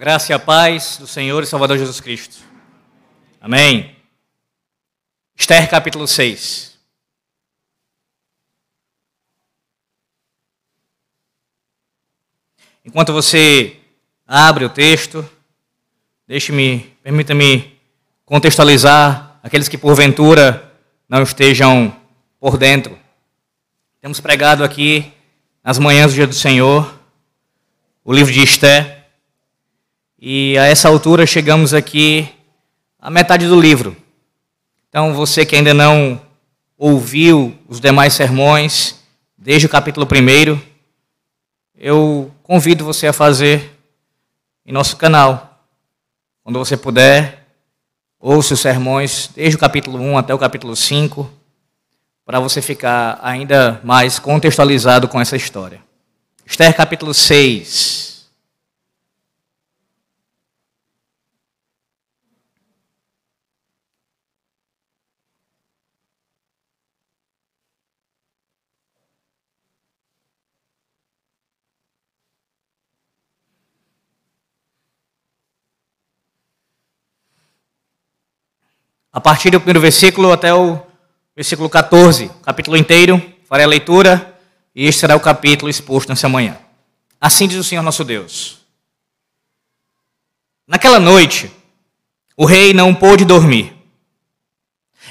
graça e a paz do Senhor e Salvador Jesus Cristo. Amém. Esther capítulo 6. Enquanto você abre o texto, deixe-me, permita-me contextualizar aqueles que porventura não estejam por dentro. Temos pregado aqui nas manhãs do dia do Senhor o livro de Esther. E a essa altura chegamos aqui à metade do livro. Então, você que ainda não ouviu os demais sermões, desde o capítulo 1, eu convido você a fazer em nosso canal. Quando você puder, ouça os sermões desde o capítulo 1 até o capítulo 5, para você ficar ainda mais contextualizado com essa história. Esther capítulo 6. A partir do primeiro versículo até o versículo 14, capítulo inteiro, farei a leitura e este será o capítulo exposto nessa manhã. Assim diz o Senhor nosso Deus. Naquela noite, o rei não pôde dormir.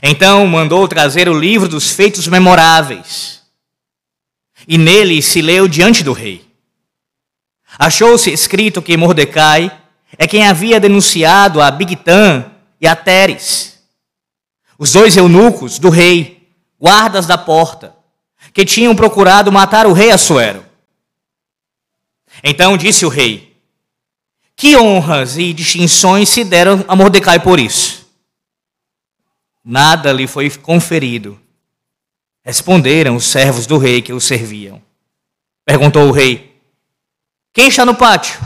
Então mandou trazer o livro dos feitos memoráveis. E nele se leu diante do rei. Achou-se escrito que Mordecai é quem havia denunciado a Bigtan e a Teres os dois eunucos do rei, guardas da porta, que tinham procurado matar o rei Assuero. Então disse o rei: Que honras e distinções se deram a Mordecai por isso? Nada lhe foi conferido. Responderam os servos do rei que o serviam. Perguntou o rei: Quem está no pátio?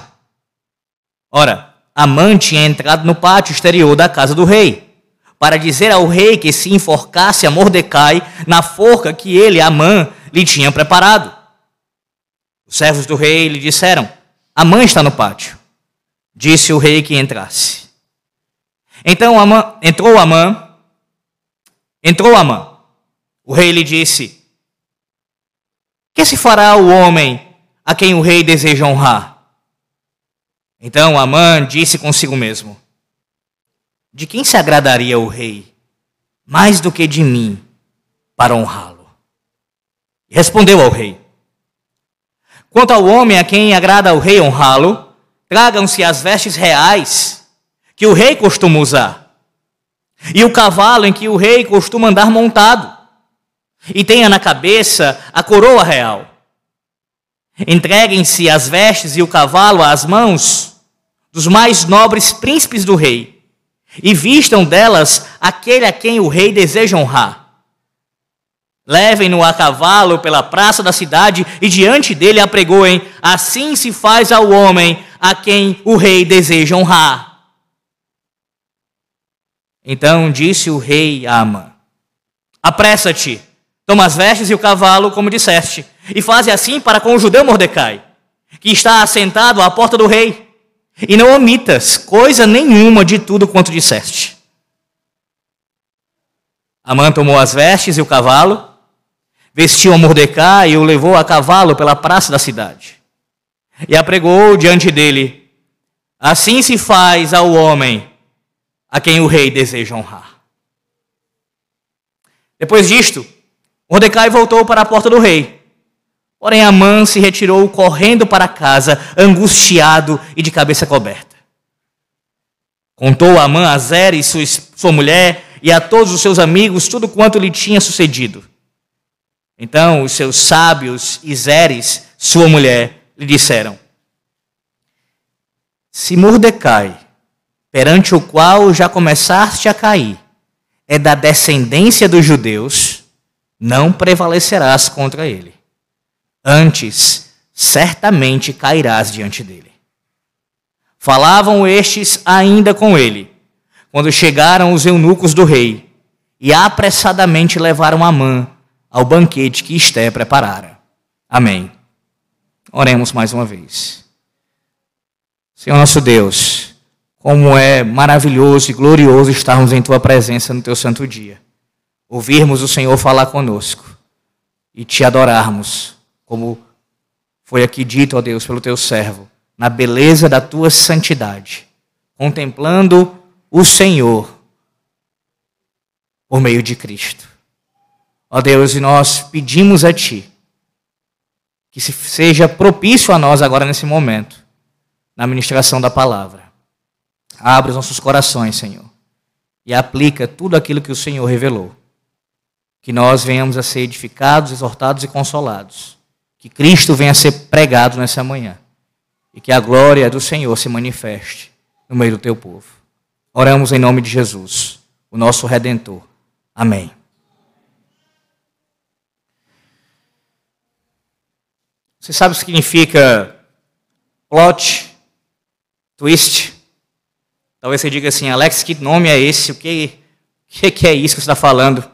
Ora, Amã tinha entrado no pátio exterior da casa do rei para dizer ao rei que se enforcasse a Mordecai na forca que ele, Amã, lhe tinha preparado. Os servos do rei lhe disseram: Amã está no pátio. Disse o rei que entrasse. Então Amã, entrou Amã, entrou Amã. O rei lhe disse: Que se fará o homem a quem o rei deseja honrar? Então Amã disse consigo mesmo: de quem se agradaria o rei, mais do que de mim, para honrá-lo? Respondeu ao rei: Quanto ao homem a quem agrada o rei honrá-lo, tragam-se as vestes reais que o rei costuma usar, e o cavalo em que o rei costuma andar montado, e tenha na cabeça a coroa real. Entreguem-se as vestes e o cavalo às mãos dos mais nobres príncipes do rei e vistam delas aquele a quem o rei deseja honrar. Levem-no a cavalo pela praça da cidade e diante dele apregoem: Assim se faz ao homem a quem o rei deseja honrar. Então disse o rei a Amã: Apressa-te, toma as vestes e o cavalo, como disseste, e faze assim para com o judeu Mordecai, que está assentado à porta do rei e não omitas coisa nenhuma de tudo quanto disseste. Amã tomou as vestes e o cavalo, vestiu a Mordecai e o levou a cavalo pela praça da cidade. E apregou diante dele: Assim se faz ao homem a quem o rei deseja honrar. Depois disto, Mordecai voltou para a porta do rei Porém, Amã se retirou correndo para casa, angustiado e de cabeça coberta. Contou Amã a Zeres, sua, sua mulher, e a todos os seus amigos tudo quanto lhe tinha sucedido. Então os seus sábios e Zeres, sua mulher, lhe disseram: Se Mordecai, perante o qual já começaste a cair, é da descendência dos judeus, não prevalecerás contra ele. Antes, certamente cairás diante dele. Falavam estes ainda com ele, quando chegaram os eunucos do rei, e apressadamente levaram Amã ao banquete que Esté preparara. Amém. Oremos mais uma vez. Senhor nosso Deus, como é maravilhoso e glorioso estarmos em Tua presença no Teu santo dia. Ouvirmos o Senhor falar conosco e te adorarmos, como foi aqui dito, ó Deus, pelo Teu servo, na beleza da Tua santidade, contemplando o Senhor por meio de Cristo. Ó Deus, e nós pedimos a Ti que seja propício a nós agora nesse momento na ministração da palavra. Abre os nossos corações, Senhor, e aplica tudo aquilo que o Senhor revelou. Que nós venhamos a ser edificados, exortados e consolados. Que Cristo venha a ser pregado nessa manhã. E que a glória do Senhor se manifeste no meio do teu povo. Oramos em nome de Jesus, o nosso redentor. Amém. Você sabe o que significa plot twist. Talvez você diga assim, Alex, que nome é esse? O que, que, que é isso que você está falando?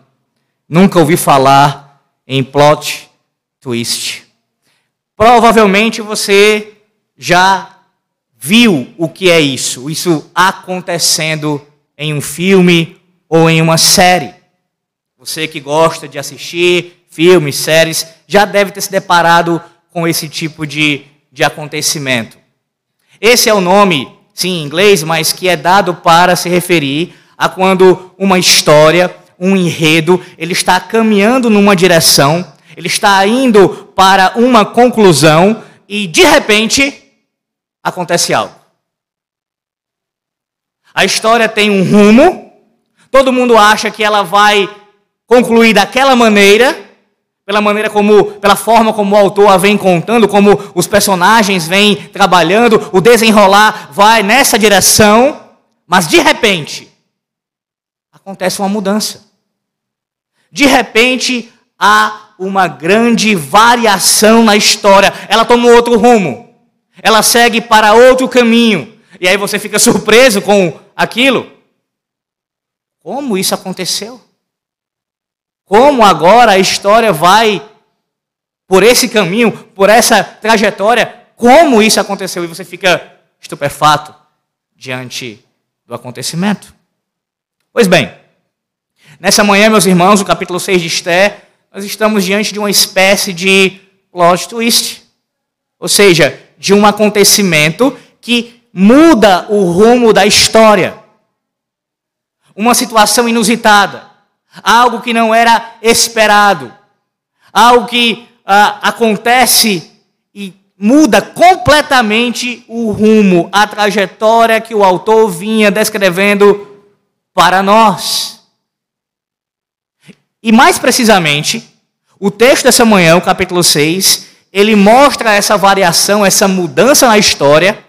Nunca ouvi falar em plot twist. Provavelmente você já viu o que é isso, isso acontecendo em um filme ou em uma série. Você que gosta de assistir filmes, séries, já deve ter se deparado com esse tipo de, de acontecimento. Esse é o nome, sim, em inglês, mas que é dado para se referir a quando uma história, um enredo, ele está caminhando numa direção, ele está indo para uma conclusão e de repente acontece algo. A história tem um rumo, todo mundo acha que ela vai concluir daquela maneira, pela maneira como, pela forma como o autor a vem contando, como os personagens vêm trabalhando, o desenrolar vai nessa direção, mas de repente acontece uma mudança. De repente há uma grande variação na história. Ela toma outro rumo. Ela segue para outro caminho. E aí você fica surpreso com aquilo. Como isso aconteceu? como agora a história vai por esse caminho, por essa trajetória, como isso aconteceu e você fica estupefato diante do acontecimento. Pois bem, nessa manhã, meus irmãos, no capítulo 6 de Esté, nós estamos diante de uma espécie de plot twist, ou seja, de um acontecimento que muda o rumo da história. Uma situação inusitada algo que não era esperado, algo que ah, acontece e muda completamente o rumo, a trajetória que o autor vinha descrevendo para nós. E mais precisamente, o texto dessa manhã, o capítulo 6, ele mostra essa variação, essa mudança na história,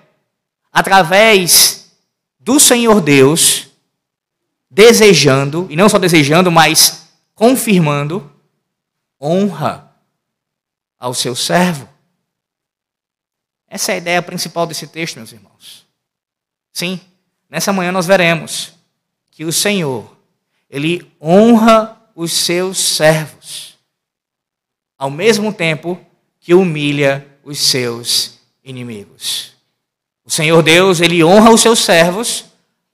através do Senhor Deus desejando, e não só desejando, mas confirmando honra ao seu servo. Essa é a ideia principal desse texto, meus irmãos. Sim, nessa manhã nós veremos que o Senhor, ele honra os seus servos, ao mesmo tempo que humilha os seus inimigos. O Senhor Deus, ele honra os seus servos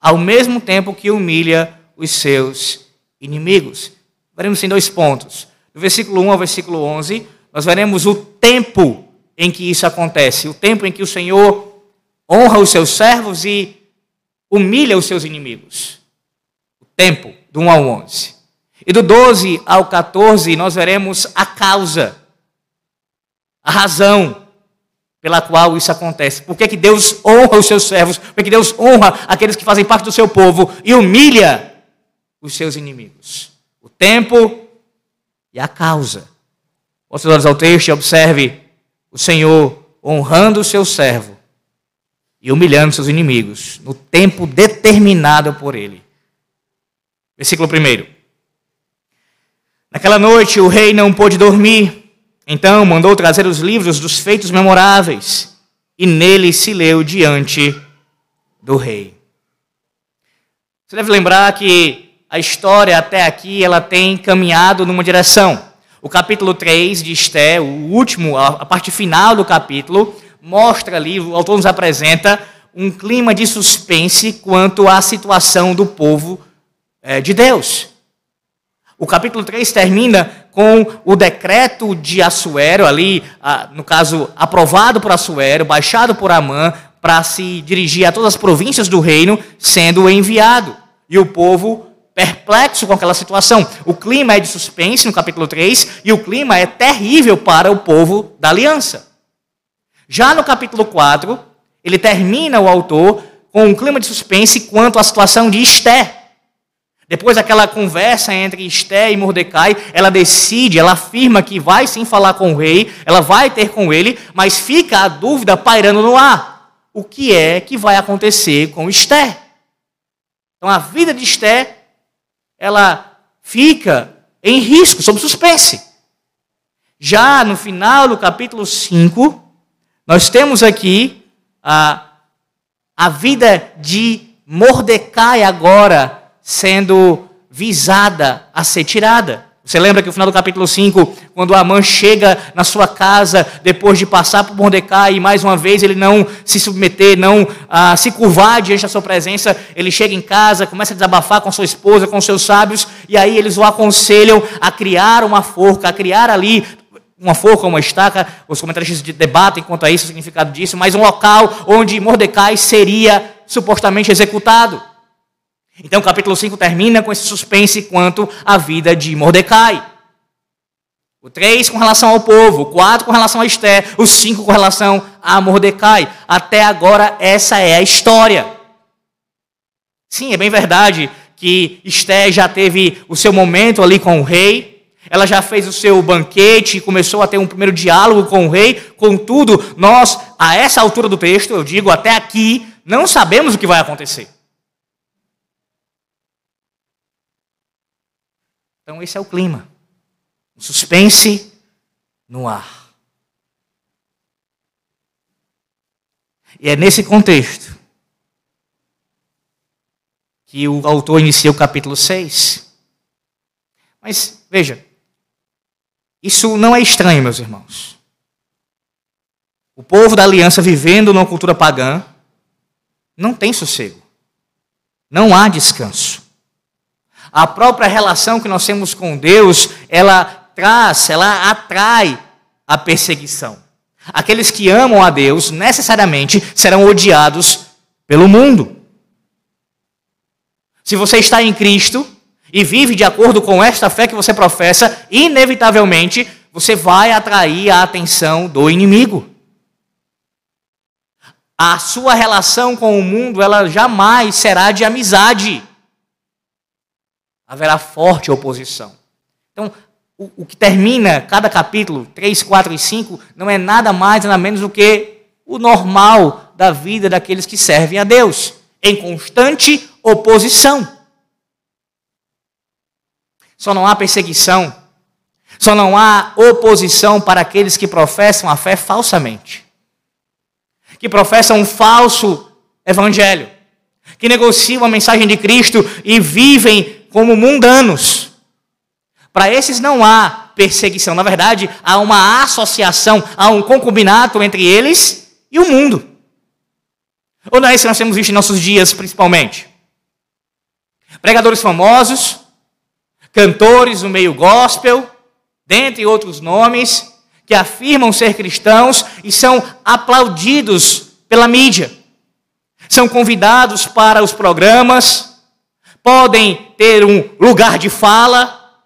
ao mesmo tempo que humilha os seus inimigos. Veremos em dois pontos. Do versículo 1 ao versículo 11, nós veremos o tempo em que isso acontece, o tempo em que o Senhor honra os seus servos e humilha os seus inimigos. O tempo, do 1 ao 11. E do 12 ao 14, nós veremos a causa, a razão pela qual isso acontece. Por que, que Deus honra os seus servos? Por que, que Deus honra aqueles que fazem parte do seu povo e humilha os seus inimigos? O tempo e a causa. Os olhos ao texto e observe o Senhor honrando o seu servo e humilhando seus inimigos no tempo determinado por ele. Versículo 1. Naquela noite o rei não pôde dormir então mandou trazer os livros dos feitos memoráveis, e nele se leu diante do rei. Você deve lembrar que a história até aqui ela tem caminhado numa direção. O capítulo 3 de Esté, o último, a parte final do capítulo, mostra ali, o autor nos apresenta um clima de suspense quanto à situação do povo é, de Deus. O capítulo 3 termina com o decreto de Assuero, ali, no caso, aprovado por Assuero, baixado por Amã, para se dirigir a todas as províncias do reino, sendo enviado. E o povo perplexo com aquela situação. O clima é de suspense no capítulo 3 e o clima é terrível para o povo da aliança. Já no capítulo 4, ele termina o autor com um clima de suspense quanto à situação de Esté. Depois daquela conversa entre Esté e Mordecai, ela decide, ela afirma que vai sim falar com o rei, ela vai ter com ele, mas fica a dúvida pairando no ar. O que é que vai acontecer com Esté? Então a vida de Esté, ela fica em risco, sob suspense. Já no final do capítulo 5, nós temos aqui a, a vida de Mordecai agora sendo visada a ser tirada. Você lembra que no final do capítulo 5, quando Amã chega na sua casa, depois de passar por Mordecai, e mais uma vez ele não se submeter, não ah, se curvar diante da sua presença, ele chega em casa, começa a desabafar com sua esposa, com seus sábios, e aí eles o aconselham a criar uma forca, a criar ali uma forca, uma estaca, os comentaristas debatem quanto a isso, o significado disso, mas um local onde Mordecai seria supostamente executado. Então o capítulo 5 termina com esse suspense quanto à vida de Mordecai. O 3 com relação ao povo, o 4 com relação a Esther, o 5 com relação a Mordecai. Até agora, essa é a história. Sim, é bem verdade que Esther já teve o seu momento ali com o rei, ela já fez o seu banquete, começou a ter um primeiro diálogo com o rei. Contudo, nós, a essa altura do texto, eu digo até aqui, não sabemos o que vai acontecer. Então, esse é o clima. Um suspense no ar. E é nesse contexto que o autor inicia o capítulo 6. Mas, veja, isso não é estranho, meus irmãos. O povo da aliança vivendo numa cultura pagã não tem sossego. Não há descanso. A própria relação que nós temos com Deus, ela traz, ela atrai a perseguição. Aqueles que amam a Deus necessariamente serão odiados pelo mundo. Se você está em Cristo e vive de acordo com esta fé que você professa, inevitavelmente você vai atrair a atenção do inimigo. A sua relação com o mundo, ela jamais será de amizade haverá forte oposição. Então, o, o, que termina cada capítulo, 3, 4 e 5, não é nada mais, nada menos do que o normal da vida daqueles que servem a Deus, em constante oposição. Só não há perseguição, só não há oposição para aqueles que professam a fé falsamente, que professam um falso evangelho, que negociam a mensagem de Cristo e vivem como mundanos. Para esses não há perseguição, na verdade, há uma associação, há um concubinato entre eles e o mundo. Ou não é isso que nós temos visto em nossos dias, principalmente? Pregadores famosos, cantores no meio gospel, dentre outros nomes, que afirmam ser cristãos e são aplaudidos pela mídia. São convidados para os programas, podem ter um lugar de fala,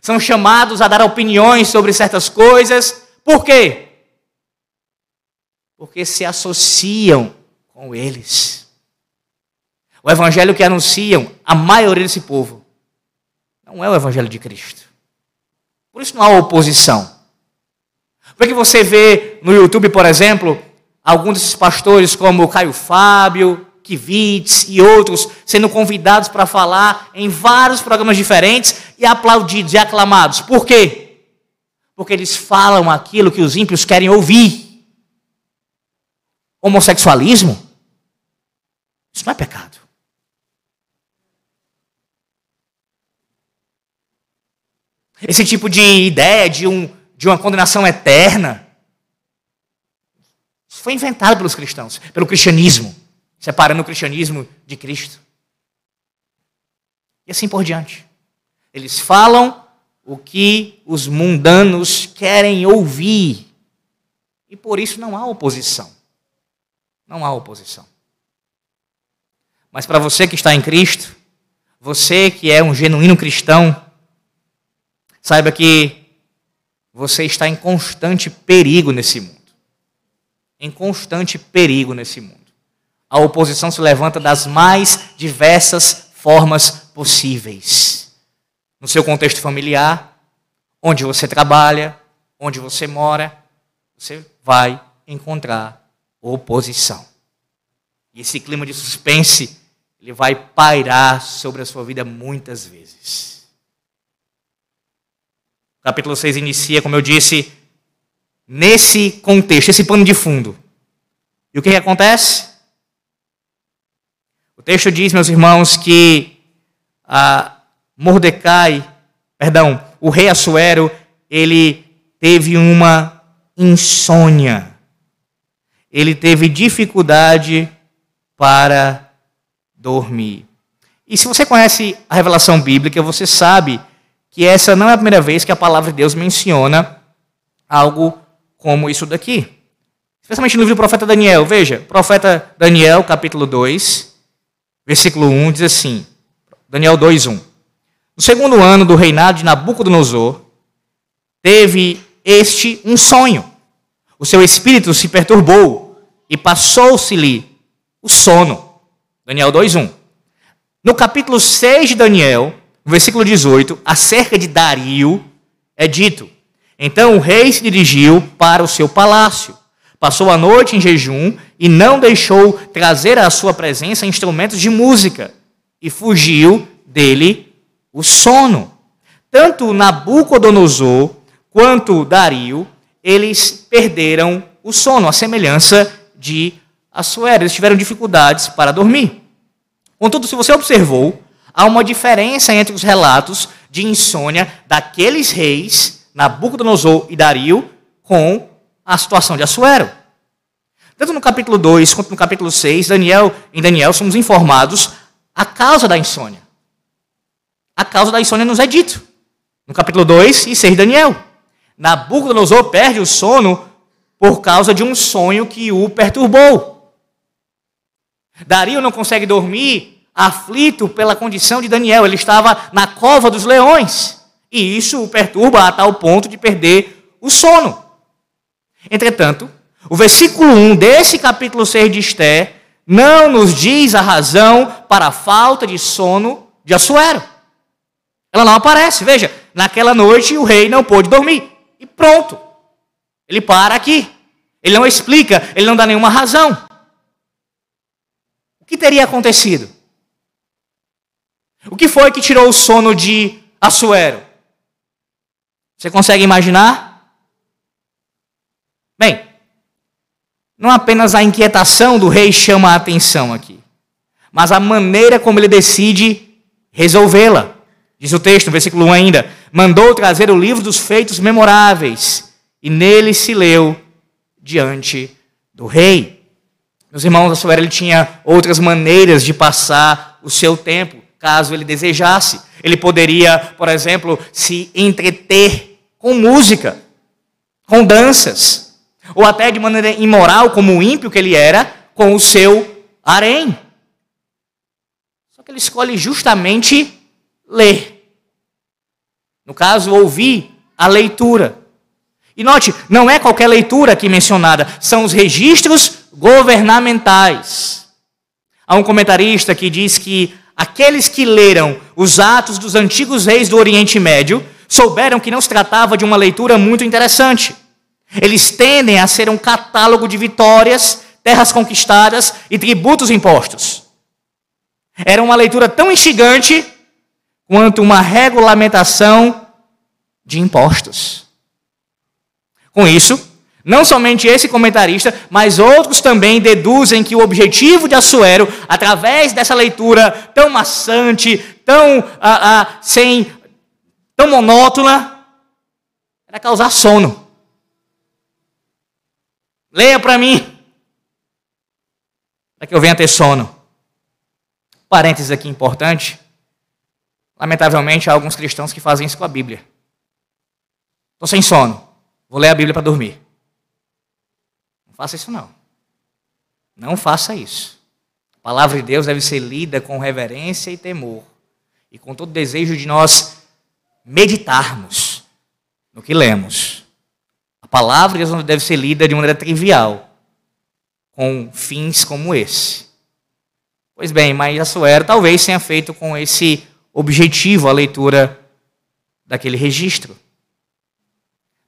são chamados a dar opiniões sobre certas coisas. Por quê? Porque se associam com eles. O evangelho que anunciam a maioria desse povo não é o evangelho de Cristo. Por isso não há oposição. Porque você vê no YouTube, por exemplo, alguns desses pastores como Caio Fábio, Kivitz e outros sendo convidados para falar em vários programas diferentes e aplaudidos e aclamados. Por quê? Porque eles falam aquilo que os ímpios querem ouvir. Homossexualismo? Isso não é pecado. Esse tipo de ideia de, um, de uma condenação eterna. Foi inventado pelos cristãos, pelo cristianismo. Separando o cristianismo de Cristo. E assim por diante. Eles falam o que os mundanos querem ouvir. E por isso não há oposição. Não há oposição. Mas para você que está em Cristo, você que é um genuíno cristão, saiba que você está em constante perigo nesse mundo. Em constante perigo nesse mundo. A oposição se levanta das mais diversas formas possíveis. No seu contexto familiar, onde você trabalha, onde você mora, você vai encontrar oposição. E esse clima de suspense, ele vai pairar sobre a sua vida muitas vezes. O capítulo 6 inicia, como eu disse, nesse contexto, esse pano de fundo. E o que, que acontece? O texto diz, meus irmãos, que a Mordecai, perdão, o rei Assuero, ele teve uma insônia. Ele teve dificuldade para dormir. E se você conhece a revelação bíblica, você sabe que essa não é a primeira vez que a palavra de Deus menciona algo como isso daqui. Especialmente no livro do profeta Daniel. Veja, profeta Daniel, capítulo 2, versículo 1, diz assim: Daniel 2, 1. No segundo ano do reinado de Nabucodonosor, teve este um sonho. O seu espírito se perturbou e passou-se-lhe o sono. Daniel 2:1. No capítulo 6 de Daniel, no versículo 18, acerca de Dario, é dito: Então o rei se dirigiu para o seu palácio, passou a noite em jejum e não deixou trazer à sua presença instrumentos de música, e fugiu dele o sono. Tanto Nabucodonosor quanto Dario, eles perderam o sono, a semelhança de Assuero. Eles tiveram dificuldades para dormir. Contudo, se você observou, há uma diferença entre os relatos de insônia daqueles reis, Nabucodonosor e Dario, com a situação de Assuero. Tanto no capítulo 2 quanto no capítulo 6, Daniel, em Daniel somos informados a causa da insônia. A causa da insônia nos é dito. No capítulo 2 e 6 de Daniel. Nabucodonosor perde o sono por causa de um sonho que o perturbou. Dario não consegue dormir aflito pela condição de Daniel. Ele estava na cova dos leões. E isso o perturba a tal ponto de perder o sono. Entretanto, o versículo 1 desse capítulo 6 de Esté não nos diz a razão para a falta de sono de Assuero. Ela não aparece. Veja, naquela noite o rei não pôde dormir. E pronto. Ele para aqui. Ele não explica, ele não dá nenhuma razão. O que teria acontecido? O que foi que tirou o sono de Assuero? Você consegue imaginar? Bem, não apenas a inquietação do rei chama a atenção aqui, mas a maneira como ele decide resolvê-la. Diz o texto, no versículo 1 ainda: mandou trazer o livro dos feitos memoráveis, e nele se leu diante do rei. Meus irmãos, a Soera ele tinha outras maneiras de passar o seu tempo, caso ele desejasse. Ele poderia, por exemplo, se entreter com música, com danças, ou até de maneira imoral, como o ímpio que ele era, com o seu harém. Só que ele escolhe justamente ler. No caso, ouvir a leitura. E note, não é qualquer leitura aqui mencionada, são os registros governamentais. Há um comentarista que diz que aqueles que leram os atos dos antigos reis do Oriente Médio souberam que não se tratava de uma leitura muito interessante. Eles tendem a ser um catálogo de vitórias, terras conquistadas e tributos impostos. Era uma leitura tão instigante quanto uma regulamentação de impostos. Com isso, não somente esse comentarista, mas outros também deduzem que o objetivo de Assuero, através dessa leitura tão maçante, tão ah, ah, sem, tão monótona, era causar sono. Leia para mim. para que eu venha ter sono. Parênteses aqui importante. Lamentavelmente, há alguns cristãos que fazem isso com a Bíblia. Estou sem sono. Vou ler a Bíblia para dormir. Não faça isso, não. Não faça isso. A palavra de Deus deve ser lida com reverência e temor. E com todo desejo de nós meditarmos no que lemos. Palavra não deve ser lida de maneira trivial, com fins como esse. Pois bem, mas Assuero talvez tenha feito com esse objetivo a leitura daquele registro.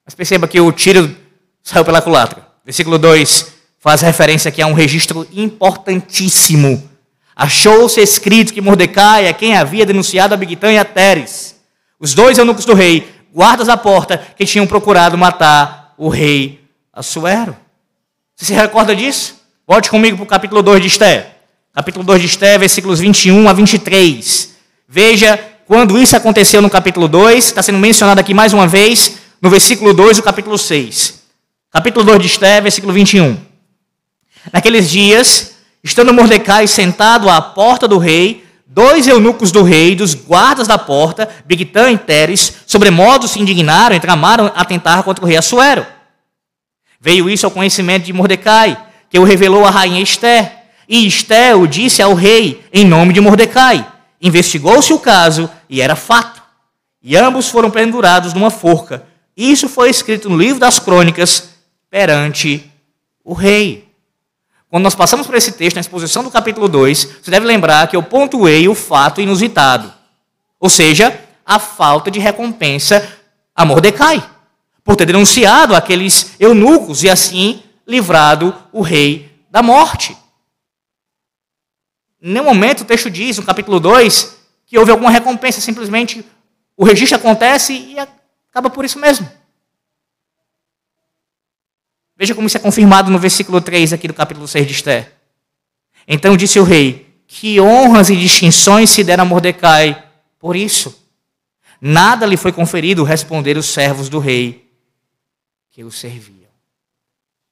Mas perceba que o tiro saiu pela culatra. Versículo 2 faz referência aqui a um registro importantíssimo. Achou-se escrito que Mordecai é quem havia denunciado a Bigtã e a Teres, os dois eunucos do rei, guardas da porta, que tinham procurado matar o rei Assuero. Você se recorda disso? Volte comigo para o capítulo 2 de Esté. Capítulo 2 de Esté, versículos 21 a 23. Veja quando isso aconteceu no capítulo 2, está sendo mencionado aqui mais uma vez, no versículo 2 do capítulo 6. Capítulo 2 de Esté, versículo 21. Naqueles dias, estando Mordecai sentado à porta do rei, dois eunucos do rei, dos guardas da porta, Bigtã e Teres, sobremodo se indignaram e tramaram a tentar contra o rei Assuero. Veio isso ao conhecimento de Mordecai, que o revelou à rainha Esther. E Esther o disse ao rei em nome de Mordecai. Investigou-se o caso e era fato. E ambos foram pendurados numa forca. Isso foi escrito no livro das crônicas perante o rei. Quando nós passamos por esse texto, na exposição do capítulo 2, você deve lembrar que eu pontuei o fato inusitado. Ou seja, a falta de recompensa a Mordecai, por ter denunciado aqueles eunucos e assim livrado o rei da morte. Em nenhum momento o texto diz, no capítulo 2, que houve alguma recompensa, simplesmente o registro acontece e acaba por isso mesmo. Veja como isso é confirmado no versículo 3 aqui do capítulo 6 de Esther. Então disse o rei: Que honras e distinções se deram a Mordecai por isso. Nada lhe foi conferido, responderam os servos do rei que o serviam.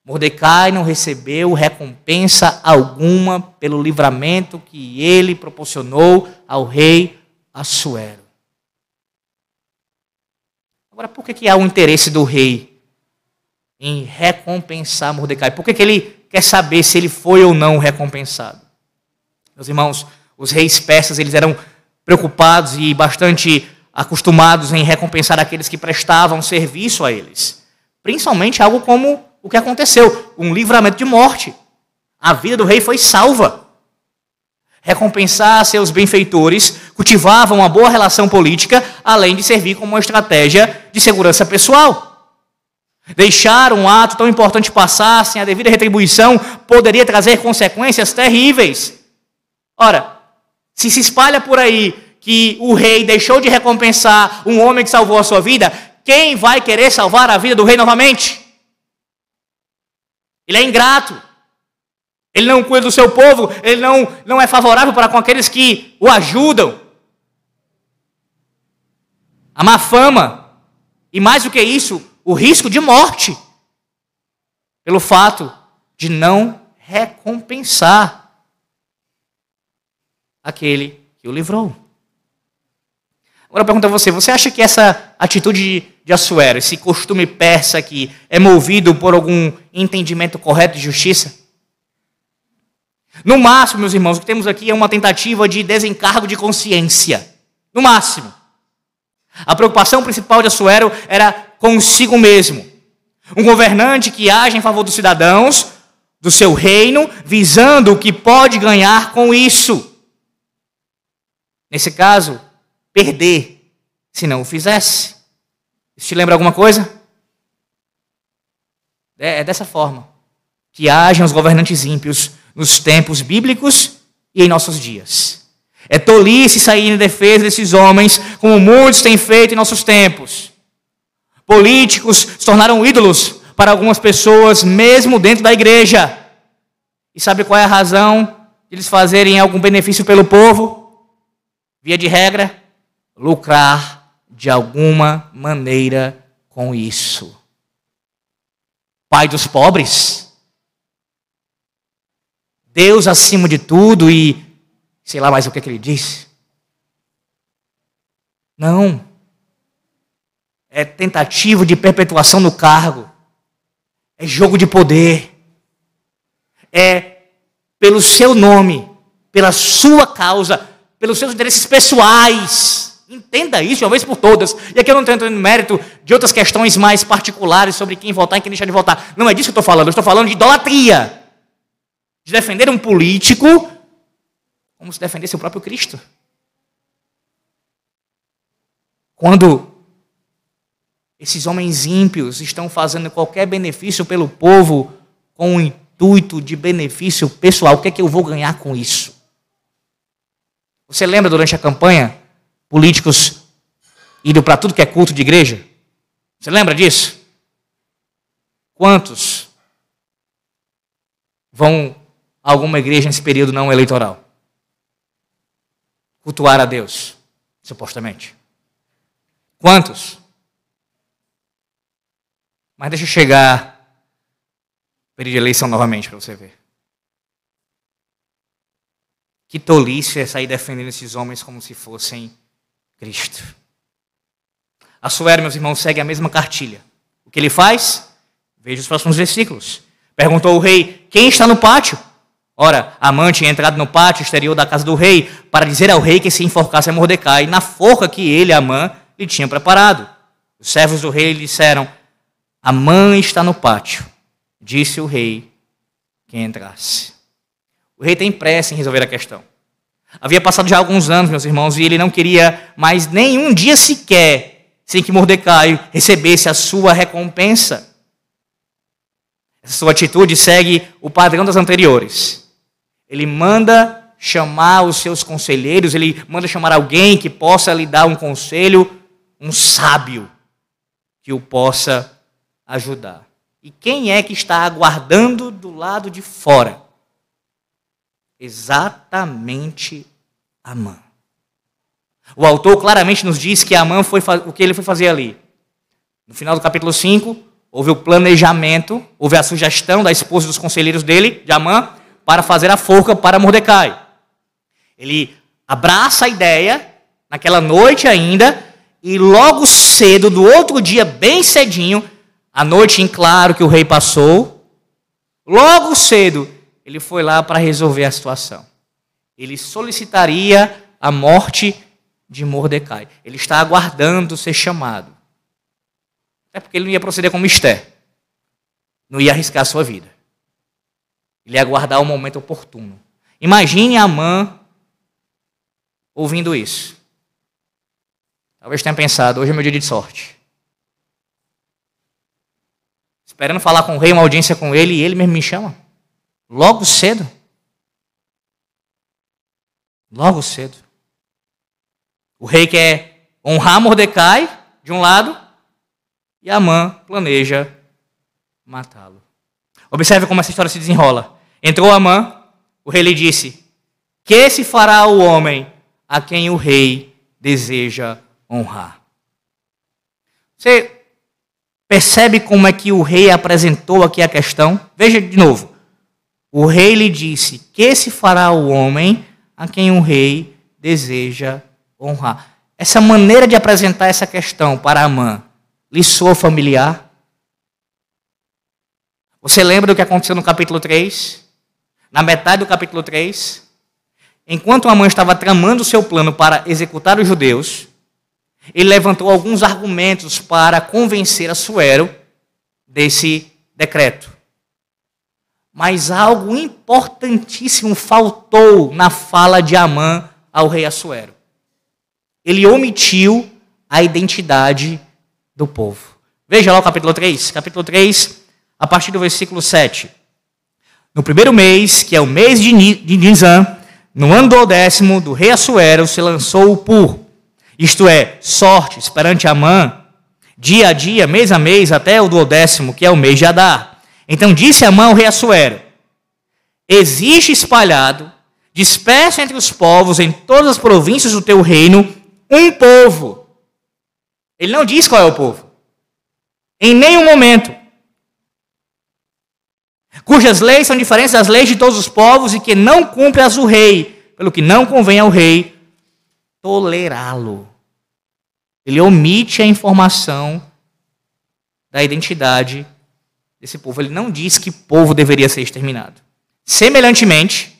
Mordecai não recebeu recompensa alguma pelo livramento que ele proporcionou ao rei Assuero. Agora, por que, que há o interesse do rei em recompensar Mordecai. Por que, que ele quer saber se ele foi ou não recompensado? Meus irmãos, os reis persas eles eram preocupados e bastante acostumados em recompensar aqueles que prestavam serviço a eles. Principalmente algo como o que aconteceu, um livramento de morte. A vida do rei foi salva. Recompensar seus benfeitores, cultivavam uma boa relação política, além de servir como uma estratégia de segurança pessoal. Deixar um ato tão importante passar sem a devida retribuição poderia trazer consequências terríveis. Ora, se se espalha por aí que o rei deixou de recompensar um homem que salvou a sua vida, quem vai querer salvar a vida do rei novamente? Ele é ingrato. Ele não cuida do seu povo, ele não, não é favorável para com aqueles que o ajudam. A má fama. E mais do que isso, o risco de morte pelo fato de não recompensar aquele que o livrou. Agora eu pergunto a você: você acha que essa atitude de Assuero, esse costume persa aqui, é movido por algum entendimento correto de justiça? No máximo, meus irmãos, o que temos aqui é uma tentativa de desencargo de consciência. No máximo. A preocupação principal de Assuero era consigo mesmo. Um governante que age em favor dos cidadãos, do seu reino, visando o que pode ganhar com isso. Nesse caso, perder, se não o fizesse. Isso te lembra alguma coisa? É, é dessa forma que agem os governantes ímpios nos tempos bíblicos e em nossos dias. É tolice sair em defesa desses homens, como muitos têm feito em nossos tempos. Políticos se tornaram ídolos para algumas pessoas, mesmo dentro da igreja. E sabe qual é a razão de eles fazerem algum benefício pelo povo? Via de regra, lucrar de alguma maneira com isso. Pai dos pobres, Deus acima de tudo e sei lá mais o que, é que ele disse. Não. É tentativa de perpetuação no cargo. É jogo de poder. É pelo seu nome, pela sua causa, pelos seus interesses pessoais. Entenda isso de uma vez por todas. E aqui eu não estou entrando no mérito de outras questões mais particulares sobre quem votar e quem deixar de votar. Não é disso que eu estou falando. Eu estou falando de idolatria. De defender um político como se defendesse o próprio Cristo. Quando esses homens ímpios estão fazendo qualquer benefício pelo povo com o intuito de benefício pessoal, o que é que eu vou ganhar com isso? Você lembra durante a campanha políticos indo para tudo que é culto de igreja? Você lembra disso? Quantos vão a alguma igreja nesse período não eleitoral? Cultuar a Deus, supostamente. Quantos? Mas deixa eu chegar período de eleição novamente para você ver. Que tolice é sair defendendo esses homens como se fossem Cristo. A Suero, meus irmãos, segue a mesma cartilha. O que ele faz? Veja os próximos versículos. Perguntou o rei: Quem está no pátio? Ora, Amã tinha entrado no pátio exterior da casa do rei para dizer ao rei que se enforcasse a Mordecai na forca que ele, Amã, lhe tinha preparado. Os servos do rei lhe disseram: A mãe está no pátio. Disse o rei que entrasse. O rei tem pressa em resolver a questão. Havia passado já alguns anos, meus irmãos, e ele não queria mais nenhum dia sequer sem que Mordecai recebesse a sua recompensa. Essa sua atitude segue o padrão das anteriores. Ele manda chamar os seus conselheiros, ele manda chamar alguém que possa lhe dar um conselho, um sábio que o possa ajudar. E quem é que está aguardando do lado de fora? Exatamente Amã. O autor claramente nos diz que Amã foi o que ele foi fazer ali. No final do capítulo 5, houve o planejamento, houve a sugestão da esposa dos conselheiros dele, de Amã, para fazer a forca para Mordecai. Ele abraça a ideia, naquela noite ainda, e logo cedo, do outro dia, bem cedinho, a noite em claro que o rei passou, logo cedo, ele foi lá para resolver a situação. Ele solicitaria a morte de Mordecai. Ele está aguardando ser chamado. Até porque ele não ia proceder como Esther. Não ia arriscar a sua vida. Ele ia aguardar o momento oportuno. Imagine a mãe ouvindo isso. Talvez tenha pensado, hoje é meu dia de sorte. Esperando falar com o rei, uma audiência com ele, e ele mesmo me chama. Logo cedo. Logo cedo. O rei quer honrar Mordecai, de um lado, e Amã planeja matá-lo. Observe como essa história se desenrola. Entrou Amã, o rei lhe disse: Que se fará o homem a quem o rei deseja honrar? Você percebe como é que o rei apresentou aqui a questão? Veja de novo. O rei lhe disse: Que se fará o homem a quem o rei deseja honrar? Essa maneira de apresentar essa questão para Amã lhe soa familiar? Você lembra do que aconteceu no capítulo 3? Na metade do capítulo 3, enquanto a mãe estava tramando seu plano para executar os judeus, ele levantou alguns argumentos para convencer a Suero desse decreto. Mas algo importantíssimo faltou na fala de Amã ao rei Assuero. Ele omitiu a identidade do povo. Veja lá o capítulo 3. Capítulo 3, a partir do versículo 7. No primeiro mês, que é o mês de Nisan, no ano do décimo do rei Assuero, se lançou o Pur, isto é, sortes perante Amã, dia a dia, mês a mês, até o duodécimo, que é o mês de Adar. Então disse Amã ao rei Assuero, existe espalhado, disperso entre os povos, em todas as províncias do teu reino, um povo. Ele não diz qual é o povo. Em nenhum momento. Cujas leis são diferentes das leis de todos os povos e que não cumpre as do rei, pelo que não convém ao rei tolerá-lo. Ele omite a informação da identidade desse povo. Ele não diz que povo deveria ser exterminado. Semelhantemente,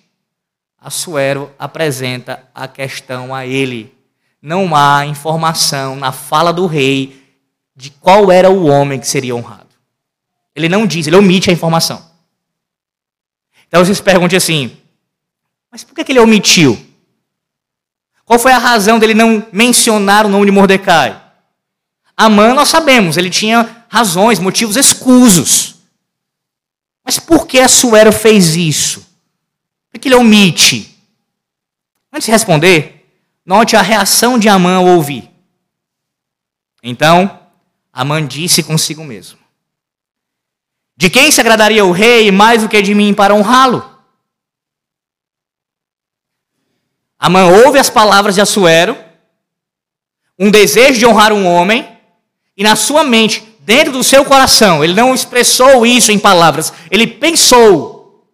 Assuero apresenta a questão a ele. Não há informação na fala do rei de qual era o homem que seria honrado. Ele não diz, ele omite a informação. Então vocês perguntem assim: mas por que ele omitiu? Qual foi a razão dele não mencionar o nome de Mordecai? Amã, nós sabemos, ele tinha razões, motivos escusos. Mas por que Assuero fez isso? Por que ele omite? Antes de responder, note a reação de Amã ao ouvir. Então, Amã disse consigo mesmo: De quem se agradaria o rei mais do que de mim para honrá-lo? Amã ouve as palavras de Assuero, um desejo de honrar um homem, e na sua mente, dentro do seu coração, ele não expressou isso em palavras, ele pensou: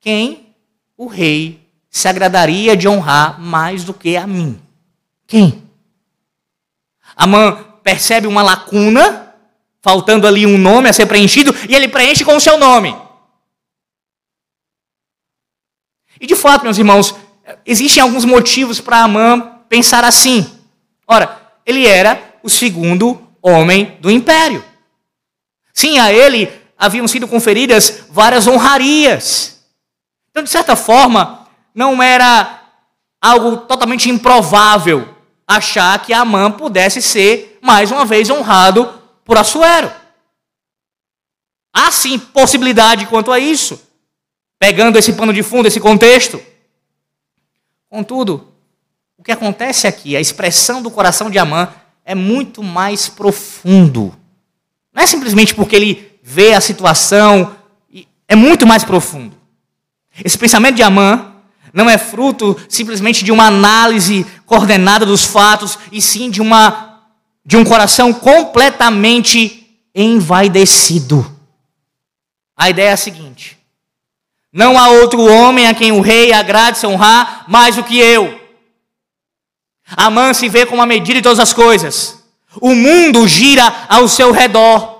quem o rei se agradaria de honrar mais do que a mim? Quem? Amã percebe uma lacuna, faltando ali um nome a ser preenchido, e ele preenche com o seu nome. E de fato, meus irmãos, existem alguns motivos para Amã pensar assim. Ora, ele era o segundo homem do império. Sim, a ele haviam sido conferidas várias honrarias. Então, de certa forma, não era algo totalmente improvável achar que Amã pudesse ser mais uma vez honrado por Assuero. Há sim possibilidade quanto a isso pegando esse pano de fundo, esse contexto. Contudo, o que acontece aqui, a expressão do coração de Amã é muito mais profundo. Não é simplesmente porque ele vê a situação, é muito mais profundo. Esse pensamento de Amã não é fruto simplesmente de uma análise coordenada dos fatos, e sim de uma de um coração completamente envaidecido. A ideia é a seguinte: não há outro homem a quem o rei agrade se honrar mais do que eu. Amã se vê como a medida de todas as coisas. O mundo gira ao seu redor.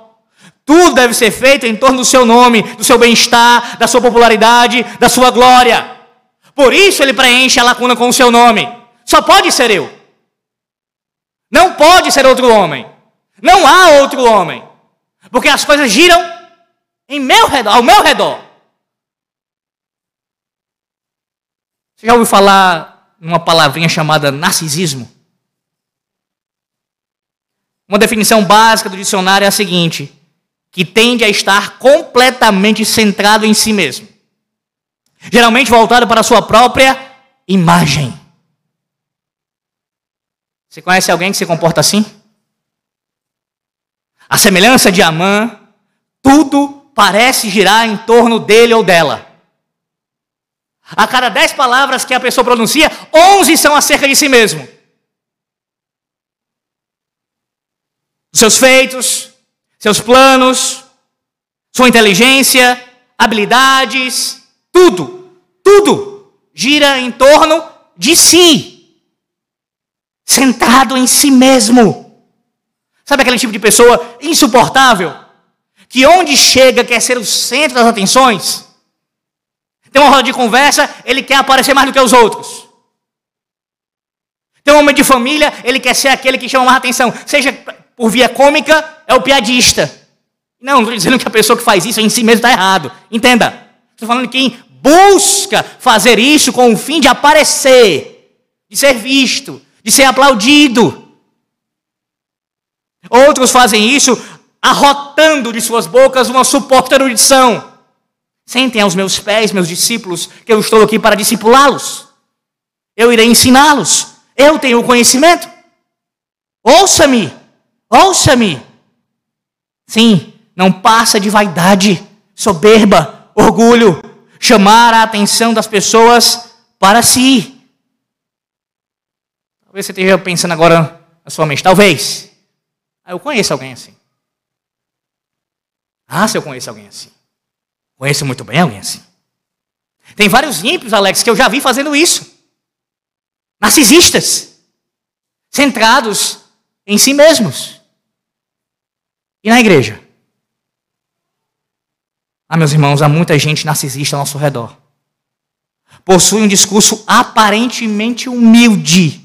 Tudo deve ser feito em torno do seu nome, do seu bem-estar, da sua popularidade, da sua glória. Por isso ele preenche a lacuna com o seu nome. Só pode ser eu. Não pode ser outro homem. Não há outro homem. Porque as coisas giram em meu redor, ao meu redor. Você já ouviu falar numa palavrinha chamada narcisismo? Uma definição básica do dicionário é a seguinte: que tende a estar completamente centrado em si mesmo, geralmente voltado para a sua própria imagem. Você conhece alguém que se comporta assim? A semelhança de Amã, tudo parece girar em torno dele ou dela. A cada dez palavras que a pessoa pronuncia, onze são acerca de si mesmo. Seus feitos, seus planos, sua inteligência, habilidades, tudo, tudo gira em torno de si, centrado em si mesmo. Sabe aquele tipo de pessoa insuportável, que onde chega quer ser o centro das atenções? Tem uma roda de conversa, ele quer aparecer mais do que os outros. Tem um homem de família, ele quer ser aquele que chama mais atenção. Seja por via cômica, é o piadista. Não, não estou dizendo que a pessoa que faz isso em si mesmo está errado. Entenda. Estou falando de quem busca fazer isso com o fim de aparecer, de ser visto, de ser aplaudido. Outros fazem isso arrotando de suas bocas uma suposta erudição. Sentem aos meus pés, meus discípulos, que eu estou aqui para discipulá-los. Eu irei ensiná-los. Eu tenho o conhecimento. Ouça-me, ouça-me. Sim, não passa de vaidade, soberba, orgulho, chamar a atenção das pessoas para si. Talvez você esteja pensando agora na sua mente, talvez. Ah, eu conheço alguém assim. Ah, se eu conheço alguém assim. Conheço muito bem alguém assim. Tem vários ímpios, Alex, que eu já vi fazendo isso. Narcisistas. Centrados em si mesmos. E na igreja? Ah, meus irmãos, há muita gente narcisista ao nosso redor. Possui um discurso aparentemente humilde.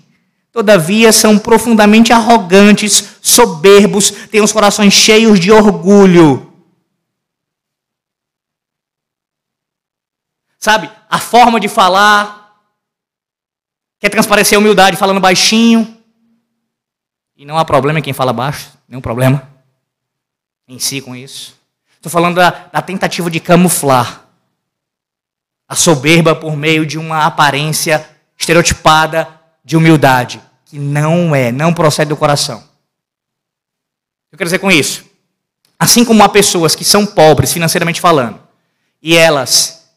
Todavia são profundamente arrogantes, soberbos, têm os corações cheios de orgulho. Sabe, a forma de falar, quer transparecer a humildade falando baixinho. E não há problema em quem fala baixo, nenhum problema em si com isso. Estou falando da, da tentativa de camuflar a soberba por meio de uma aparência estereotipada de humildade, que não é, não procede do coração. Eu quero dizer com isso? Assim como há pessoas que são pobres financeiramente falando, e elas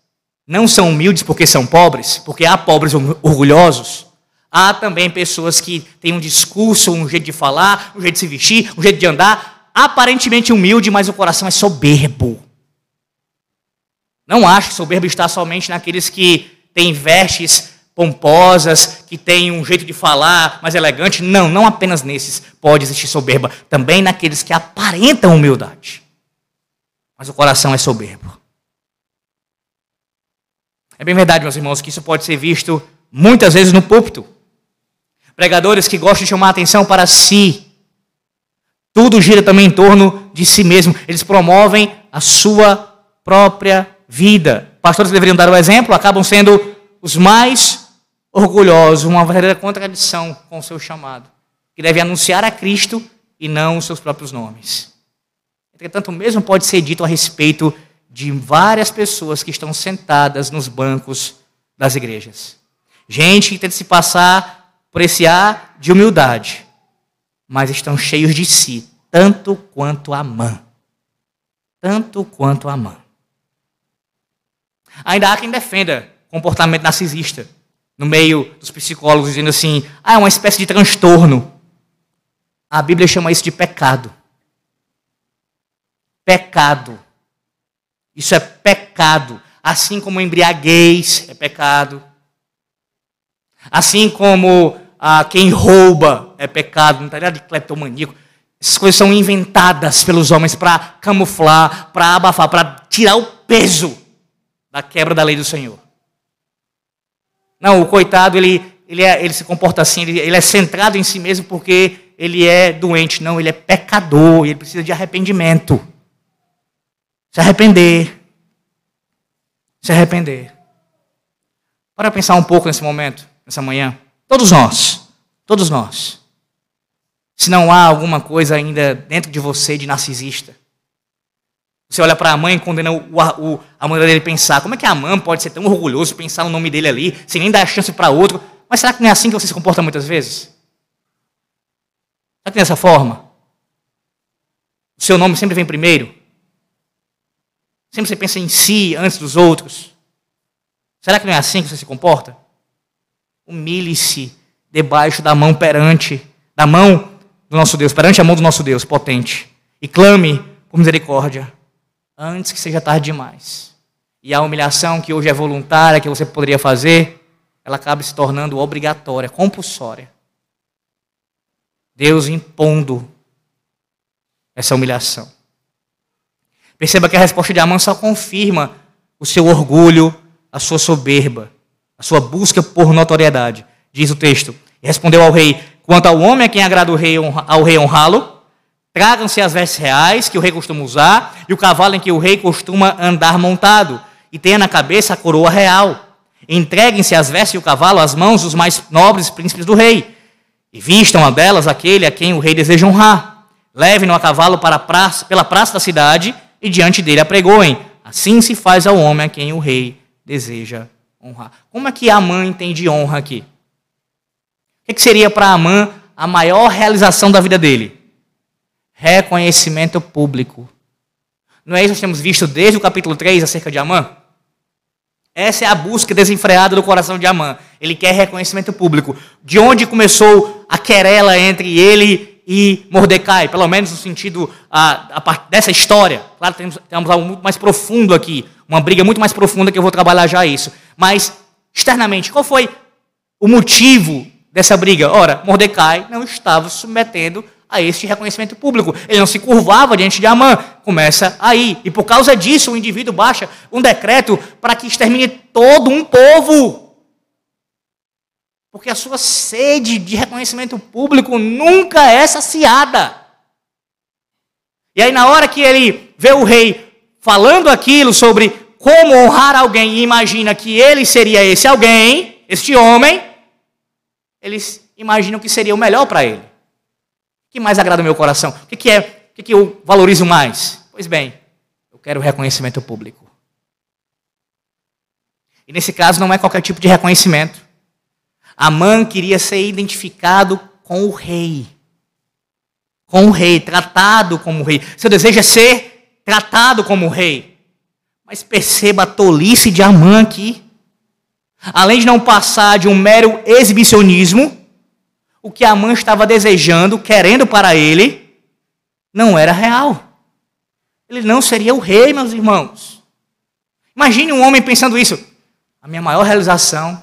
não são humildes porque são pobres, porque há pobres orgulhosos, há também pessoas que têm um discurso, um jeito de falar, um jeito de se vestir, um jeito de andar, aparentemente humilde, mas o coração é soberbo. Não acho que soberbo está somente naqueles que têm vestes pomposas, que têm um jeito de falar mais elegante. Não, não apenas nesses pode existir soberba. Também naqueles que aparentam humildade. Mas o coração é soberbo. É bem verdade, meus irmãos, que isso pode ser visto muitas vezes no púlpito. Pregadores que gostam de chamar a atenção para si. Tudo gira também em torno de si mesmo. Eles promovem a sua própria vida. Pastores que deveriam dar o exemplo acabam sendo os mais orgulhosos, uma verdadeira contradição com o seu chamado, que deve anunciar a Cristo e não os seus próprios nomes. Entretanto, o mesmo pode ser dito a respeito de várias pessoas que estão sentadas nos bancos das igrejas. Gente que tenta se passar por esse ar de humildade, mas estão cheios de si, tanto quanto a mãe. Tanto quanto a mãe. Ainda há quem defenda comportamento narcisista no meio dos psicólogos, dizendo assim: ah, é uma espécie de transtorno. A Bíblia chama isso de pecado. Pecado. Isso é pecado. Assim como embriaguez é pecado. Assim como ah, quem rouba é pecado. Não está ligado de cleptomaníaco. Essas coisas são inventadas pelos homens para camuflar, para abafar, para tirar o peso da quebra da lei do Senhor. Não, o coitado, ele, ele, é, ele se comporta assim, ele, ele é centrado em si mesmo porque ele é doente. Não, ele é pecador, ele precisa de arrependimento. Se arrepender. Se arrepender. Para pensar um pouco nesse momento, nessa manhã. Todos nós, todos nós. Se não há alguma coisa ainda dentro de você de narcisista, você olha para a mãe e condena o, o, a maneira dele pensar. Como é que a mãe pode ser tão orgulhoso pensar no nome dele ali, sem nem dar chance para outro? Mas será que não é assim que você se comporta muitas vezes? Será que dessa forma? O seu nome sempre vem primeiro? Sempre você pensa em si antes dos outros? Será que não é assim que você se comporta? Humilhe-se debaixo da mão perante, da mão do nosso Deus, perante a mão do nosso Deus potente, e clame por misericórdia antes que seja tarde demais. E a humilhação que hoje é voluntária, que você poderia fazer, ela acaba se tornando obrigatória, compulsória. Deus impondo essa humilhação. Perceba que a resposta de Amã só confirma o seu orgulho, a sua soberba, a sua busca por notoriedade. Diz o texto: e respondeu ao rei: Quanto ao homem a quem agrada o rei, ao rei honrá-lo, Tragam-se as vestes reais que o rei costuma usar e o cavalo em que o rei costuma andar montado, e tenha na cabeça a coroa real. Entreguem-se as vestes e o cavalo às mãos dos mais nobres príncipes do rei, e vistam a delas aquele a quem o rei deseja honrar. Levem-no a cavalo para a praça, pela praça da cidade e diante dele apregoem. Assim se faz ao homem a quem o rei deseja honrar. Como é que Amã entende honra aqui? O que seria para Amã a maior realização da vida dele? Reconhecimento público. Não é isso que nós temos visto desde o capítulo 3 acerca de Amã? Essa é a busca desenfreada do coração de Amã. Ele quer reconhecimento público. De onde começou a querela entre ele e Mordecai, pelo menos no sentido a, a dessa história. Claro, temos, temos algo muito mais profundo aqui, uma briga muito mais profunda que eu vou trabalhar já isso. Mas, externamente, qual foi o motivo dessa briga? Ora, Mordecai não estava submetendo a este reconhecimento público. Ele não se curvava diante de Amã. Começa aí. E por causa disso, o indivíduo baixa um decreto para que extermine todo um povo. Porque a sua sede de reconhecimento público nunca é saciada. E aí, na hora que ele vê o rei falando aquilo sobre como honrar alguém e imagina que ele seria esse alguém, este homem, eles imaginam que seria o melhor para ele que mais agrada o meu coração? O que, que é? O que, que eu valorizo mais? Pois bem, eu quero reconhecimento público. E nesse caso não é qualquer tipo de reconhecimento. Amã queria ser identificado com o rei. Com o rei, tratado como rei. Seu desejo é ser tratado como rei. Mas perceba a tolice de Amã aqui. Além de não passar de um mero exibicionismo, o que Amã estava desejando, querendo para ele, não era real. Ele não seria o rei, meus irmãos. Imagine um homem pensando isso. A minha maior realização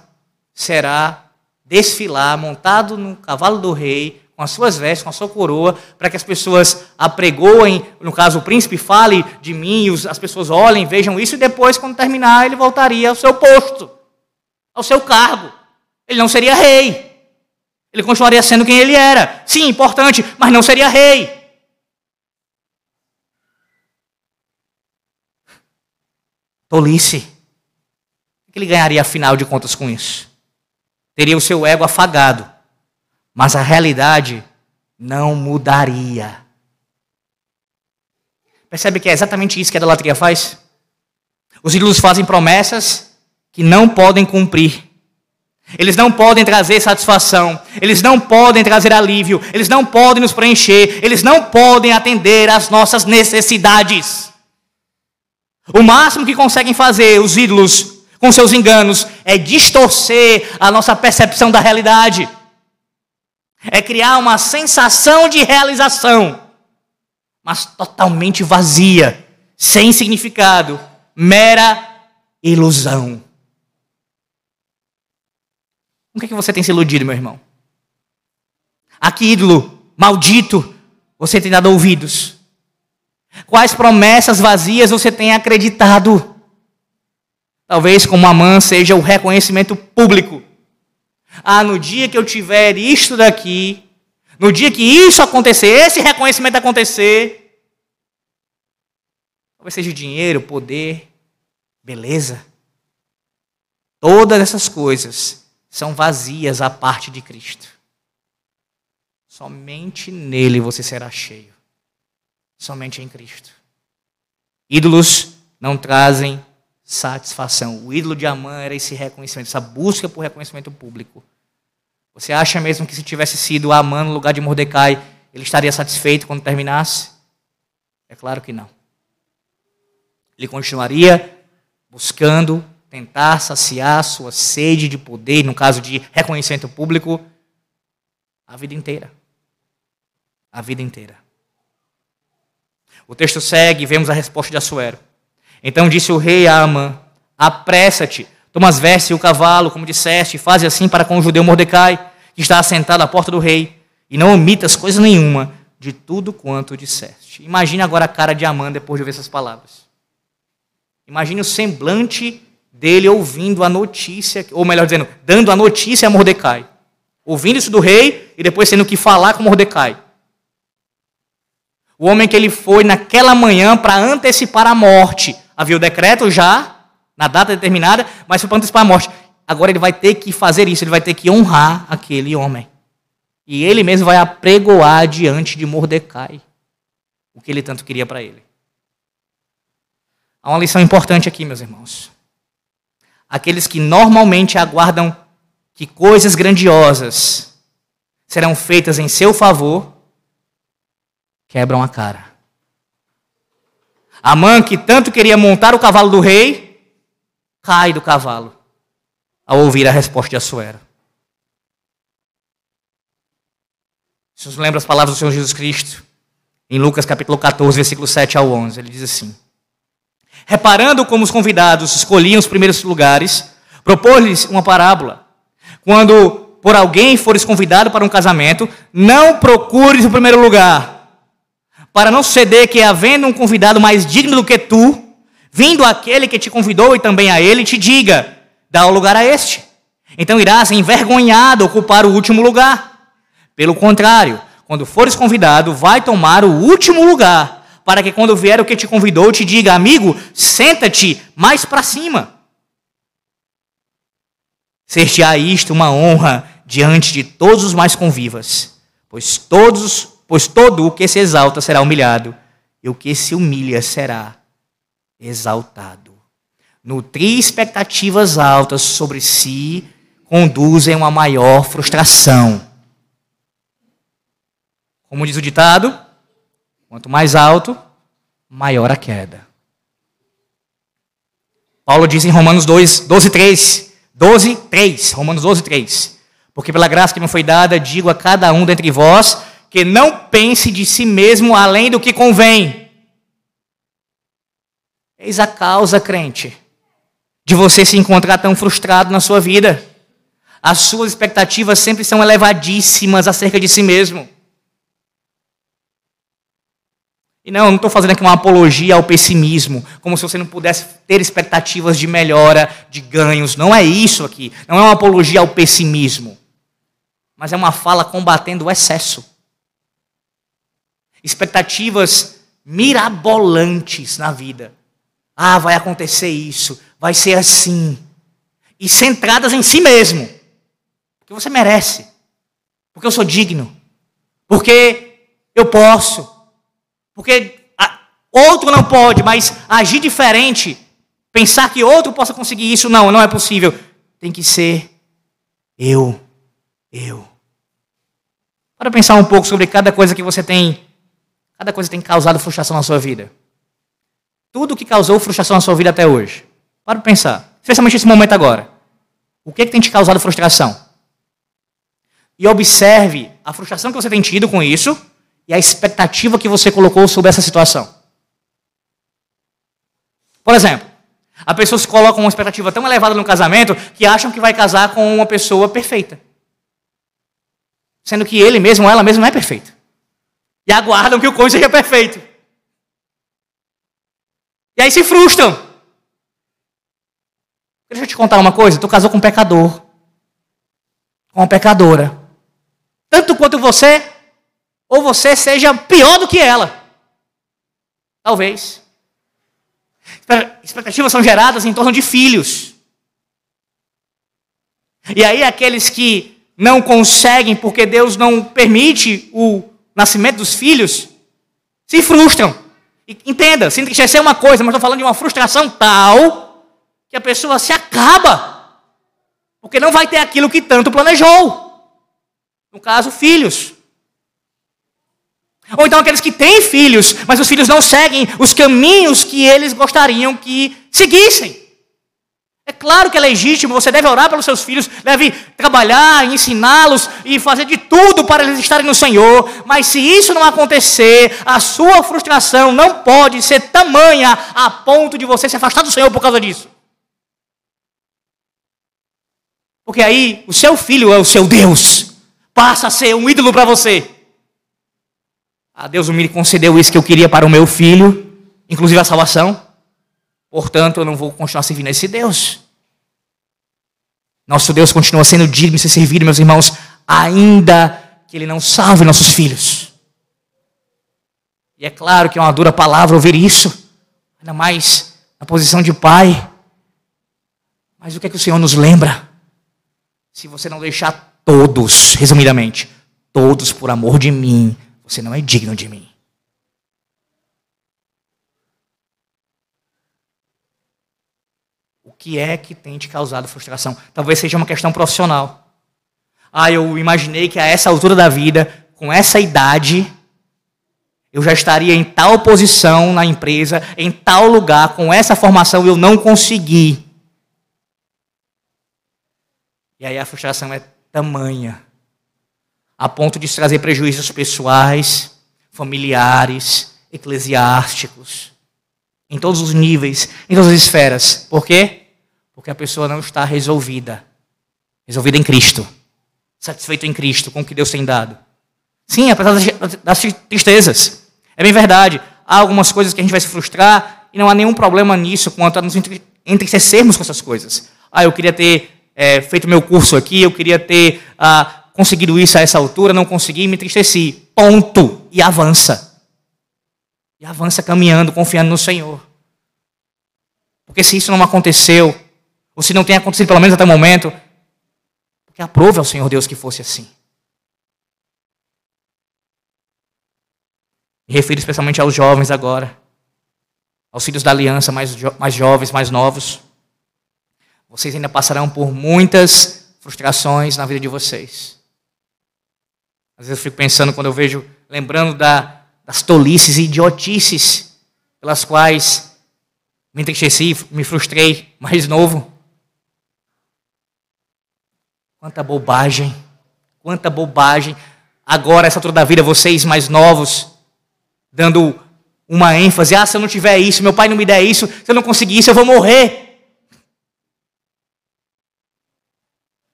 será desfilar montado no cavalo do rei, com as suas vestes, com a sua coroa, para que as pessoas apregoem, no caso o príncipe fale de mim, as pessoas olhem, vejam isso, e depois, quando terminar, ele voltaria ao seu posto, ao seu cargo. Ele não seria rei. Ele continuaria sendo quem ele era. Sim, importante, mas não seria rei. Tolice. O que ele ganharia, afinal de contas, com isso? Teria o seu ego afagado, mas a realidade não mudaria. Percebe que é exatamente isso que a idolatria faz? Os ídolos fazem promessas que não podem cumprir. Eles não podem trazer satisfação, eles não podem trazer alívio, eles não podem nos preencher, eles não podem atender às nossas necessidades. O máximo que conseguem fazer os ídolos com seus enganos é distorcer a nossa percepção da realidade, é criar uma sensação de realização, mas totalmente vazia, sem significado, mera ilusão. Com que, que você tem se iludido, meu irmão? A que ídolo maldito você tem dado ouvidos? Quais promessas vazias você tem acreditado? Talvez como a mãe seja o reconhecimento público. Ah, no dia que eu tiver isto daqui, no dia que isso acontecer, esse reconhecimento acontecer, talvez seja dinheiro, poder, beleza. Todas essas coisas são vazias à parte de Cristo. Somente nele você será cheio. Somente em Cristo. Ídolos não trazem satisfação. O ídolo de Amã era esse reconhecimento, essa busca por reconhecimento público. Você acha mesmo que se tivesse sido Amã no lugar de Mordecai, ele estaria satisfeito quando terminasse? É claro que não. Ele continuaria buscando tentar saciar sua sede de poder, no caso de reconhecimento público, a vida inteira. A vida inteira. O texto segue e vemos a resposta de Assuero. Então disse o rei a Amã: Apressa-te, toma as vestes e o cavalo, como disseste, e faze assim para com o judeu Mordecai, que está assentado à porta do rei, e não omitas coisa nenhuma de tudo quanto disseste. Imagine agora a cara de Amã depois de ouvir essas palavras. Imagine o semblante dele ouvindo a notícia, ou melhor dizendo, dando a notícia a Mordecai. Ouvindo isso do rei e depois tendo que falar com Mordecai. O homem que ele foi naquela manhã para antecipar a morte. Havia o decreto já, na data determinada, mas foi para antecipar a morte. Agora ele vai ter que fazer isso, ele vai ter que honrar aquele homem. E ele mesmo vai apregoar diante de Mordecai o que ele tanto queria para ele. Há uma lição importante aqui, meus irmãos aqueles que normalmente aguardam que coisas grandiosas serão feitas em seu favor, quebram a cara. A mãe que tanto queria montar o cavalo do rei, cai do cavalo ao ouvir a resposta de Assuero. Isso nos lembra as palavras do Senhor Jesus Cristo, em Lucas capítulo 14, versículo 7 ao 11. Ele diz assim: Reparando como os convidados escolhiam os primeiros lugares, propôs-lhes uma parábola. Quando por alguém fores convidado para um casamento, não procures o primeiro lugar, para não suceder que, havendo um convidado mais digno do que tu, vindo aquele que te convidou e também a ele, te diga: dá o lugar a este. Então irás envergonhado ocupar o último lugar. Pelo contrário, quando fores convidado, vai tomar o último lugar, para que quando vier o que te convidou, te diga: amigo, senta-te mais para cima. Ser-te-á isto uma honra diante de todos os mais convivas, pois todos, pois todo o que se exalta será humilhado, e o que se humilha será exaltado. Nutrir expectativas altas sobre si conduzem a uma maior frustração. Como diz o ditado, quanto mais alto, maior a queda. Paulo diz em Romanos 2, 12, 3, 12, 3. Romanos 12, 3. Porque pela graça que me foi dada, digo a cada um dentre vós que não pense de si mesmo além do que convém. Eis a causa, crente, de você se encontrar tão frustrado na sua vida. As suas expectativas sempre são elevadíssimas acerca de si mesmo. E não, eu não estou fazendo aqui uma apologia ao pessimismo, como se você não pudesse ter expectativas de melhora, de ganhos. Não é isso aqui. Não é uma apologia ao pessimismo. Mas é uma fala combatendo o excesso. Expectativas mirabolantes na vida. Ah, vai acontecer isso, vai ser assim. E centradas em si mesmo. Porque você merece. Porque eu sou digno. Porque eu posso porque outro não pode, mas agir diferente, pensar que outro possa conseguir isso, não, não é possível. Tem que ser eu, eu. Para pensar um pouco sobre cada coisa que você tem, cada coisa que tem causado frustração na sua vida. Tudo que causou frustração na sua vida até hoje. Para pensar, especialmente nesse momento agora. O que, é que tem te causado frustração? E observe a frustração que você tem tido com isso e a expectativa que você colocou sobre essa situação. Por exemplo, a pessoa se coloca uma expectativa tão elevada no casamento que acham que vai casar com uma pessoa perfeita. Sendo que ele mesmo ela mesma não é perfeita. E aguardam que o cônjuge seja perfeito. E aí se frustram. Deixa eu te contar uma coisa: tu casou com um pecador. Com uma pecadora. Tanto quanto você, ou você seja pior do que ela. Talvez. Expectativas são geradas em torno de filhos. E aí, aqueles que não conseguem, porque Deus não permite o nascimento dos filhos, se frustram. Entenda, se entristecer é uma coisa, mas estou falando de uma frustração tal que a pessoa se acaba. Porque não vai ter aquilo que tanto planejou. No caso, filhos. Ou então aqueles que têm filhos, mas os filhos não seguem os caminhos que eles gostariam que seguissem. É claro que é legítimo, você deve orar pelos seus filhos, deve trabalhar, ensiná-los e fazer de tudo para eles estarem no Senhor, mas se isso não acontecer, a sua frustração não pode ser tamanha a ponto de você se afastar do Senhor por causa disso. Porque aí o seu filho é o seu Deus, passa a ser um ídolo para você. Ah, Deus me concedeu isso que eu queria para o meu filho, inclusive a salvação. Portanto, eu não vou continuar servindo a esse Deus. Nosso Deus continua sendo digno de ser servido, meus irmãos, ainda que Ele não salve nossos filhos. E é claro que é uma dura palavra ouvir isso, ainda mais na posição de pai. Mas o que é que o Senhor nos lembra? Se você não deixar todos, resumidamente, todos por amor de mim, você não é digno de mim. O que é que tem te causado frustração? Talvez seja uma questão profissional. Ah, eu imaginei que a essa altura da vida, com essa idade, eu já estaria em tal posição na empresa, em tal lugar, com essa formação, eu não consegui. E aí a frustração é tamanha a ponto de trazer prejuízos pessoais, familiares, eclesiásticos, em todos os níveis, em todas as esferas. Por quê? Porque a pessoa não está resolvida. Resolvida em Cristo. Satisfeito em Cristo, com o que Deus tem dado. Sim, apesar das tristezas. É bem verdade. Há algumas coisas que a gente vai se frustrar e não há nenhum problema nisso quanto a nos entristecermos com essas coisas. Ah, eu queria ter é, feito meu curso aqui, eu queria ter ah, conseguido isso a essa altura, não consegui, me entristeci. Ponto. E avança. E avança caminhando, confiando no Senhor. Porque se isso não aconteceu, ou se não tem acontecido pelo menos até o momento, porque aprove ao Senhor Deus que fosse assim. Me refiro especialmente aos jovens agora, aos filhos da aliança mais, jo mais jovens, mais novos. Vocês ainda passarão por muitas frustrações na vida de vocês. Às vezes eu fico pensando quando eu vejo, lembrando da, das tolices e idiotices pelas quais me entristeci, me frustrei mais novo. Quanta bobagem, quanta bobagem. Agora, essa altura da vida, vocês mais novos, dando uma ênfase: ah, se eu não tiver isso, meu pai não me der isso, se eu não conseguir isso, eu vou morrer.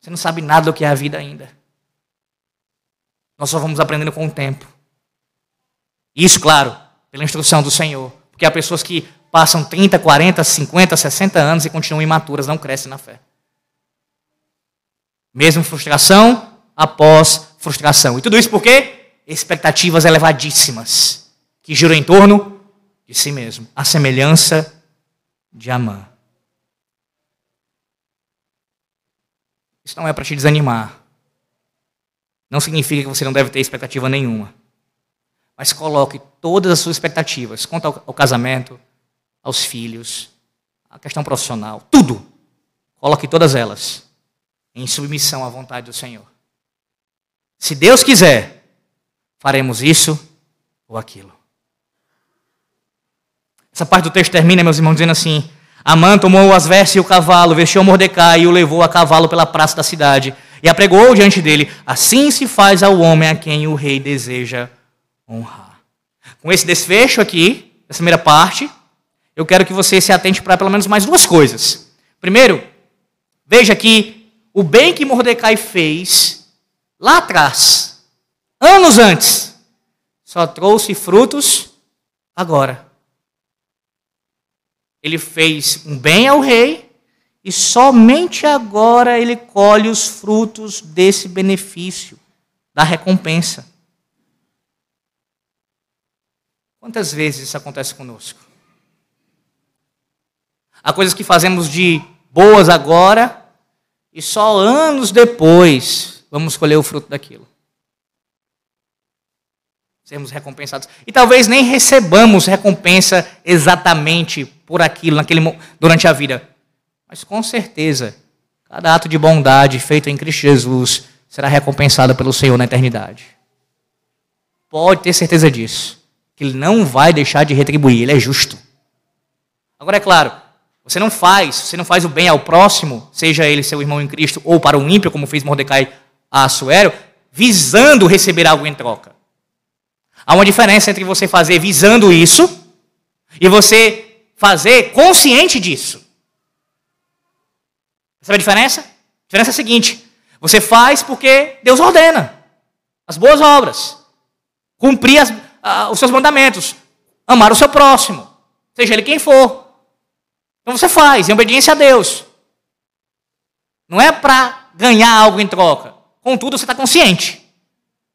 Você não sabe nada do que é a vida ainda. Nós só vamos aprendendo com o tempo. Isso, claro, pela instrução do Senhor. Porque há pessoas que passam 30, 40, 50, 60 anos e continuam imaturas, não crescem na fé. Mesmo frustração após frustração. E tudo isso por quê? Expectativas elevadíssimas que giram em torno de si mesmo. A semelhança de Amã. Isso não é para te desanimar. Não significa que você não deve ter expectativa nenhuma. Mas coloque todas as suas expectativas quanto ao, casamento, aos filhos, à questão profissional, tudo. Coloque todas elas em submissão à vontade do Senhor. Se Deus quiser, faremos isso ou aquilo. Essa parte do texto termina, meus irmãos, dizendo assim: Amã tomou as vestes e o cavalo, vestiu Mordecai e o levou a cavalo pela praça da cidade e apregou diante dele: Assim se faz ao homem a quem o rei deseja honrar. Com esse desfecho aqui, essa primeira parte, eu quero que você se atente para pelo menos mais duas coisas. Primeiro, veja que o bem que Mordecai fez lá atrás, anos antes, só trouxe frutos agora. Ele fez um bem ao rei e somente agora ele colhe os frutos desse benefício, da recompensa. Quantas vezes isso acontece conosco? Há coisas que fazemos de boas agora e só anos depois vamos colher o fruto daquilo sermos recompensados. E talvez nem recebamos recompensa exatamente por aquilo naquele, durante a vida. Mas com certeza, cada ato de bondade feito em Cristo Jesus será recompensado pelo Senhor na eternidade. Pode ter certeza disso. Que Ele não vai deixar de retribuir, Ele é justo. Agora, é claro, você não faz, você não faz o bem ao próximo, seja ele seu irmão em Cristo ou para o ímpio, como fez Mordecai a Assuero, visando receber algo em troca. Há uma diferença entre você fazer visando isso e você fazer consciente disso. Sabe a diferença? A diferença é a seguinte: você faz porque Deus ordena as boas obras, cumprir as, uh, os seus mandamentos, amar o seu próximo, seja ele quem for. Então você faz em obediência a Deus. Não é para ganhar algo em troca. Contudo, você está consciente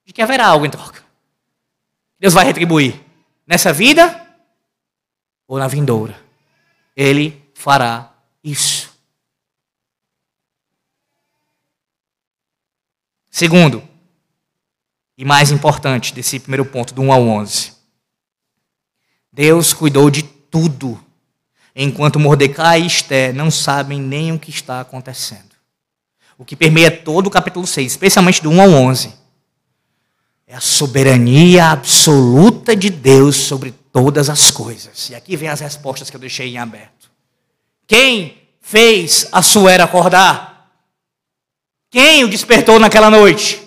de que haverá algo em troca. Deus vai retribuir nessa vida ou na vindoura. Ele fará isso. Segundo, e mais importante desse primeiro ponto, do 1 ao 11. Deus cuidou de tudo, enquanto Mordecai e Esther não sabem nem o que está acontecendo. O que permeia todo o capítulo 6, especialmente do 1 ao 11 é a soberania absoluta de Deus sobre todas as coisas. E aqui vem as respostas que eu deixei em aberto. Quem fez a Suera acordar? Quem o despertou naquela noite?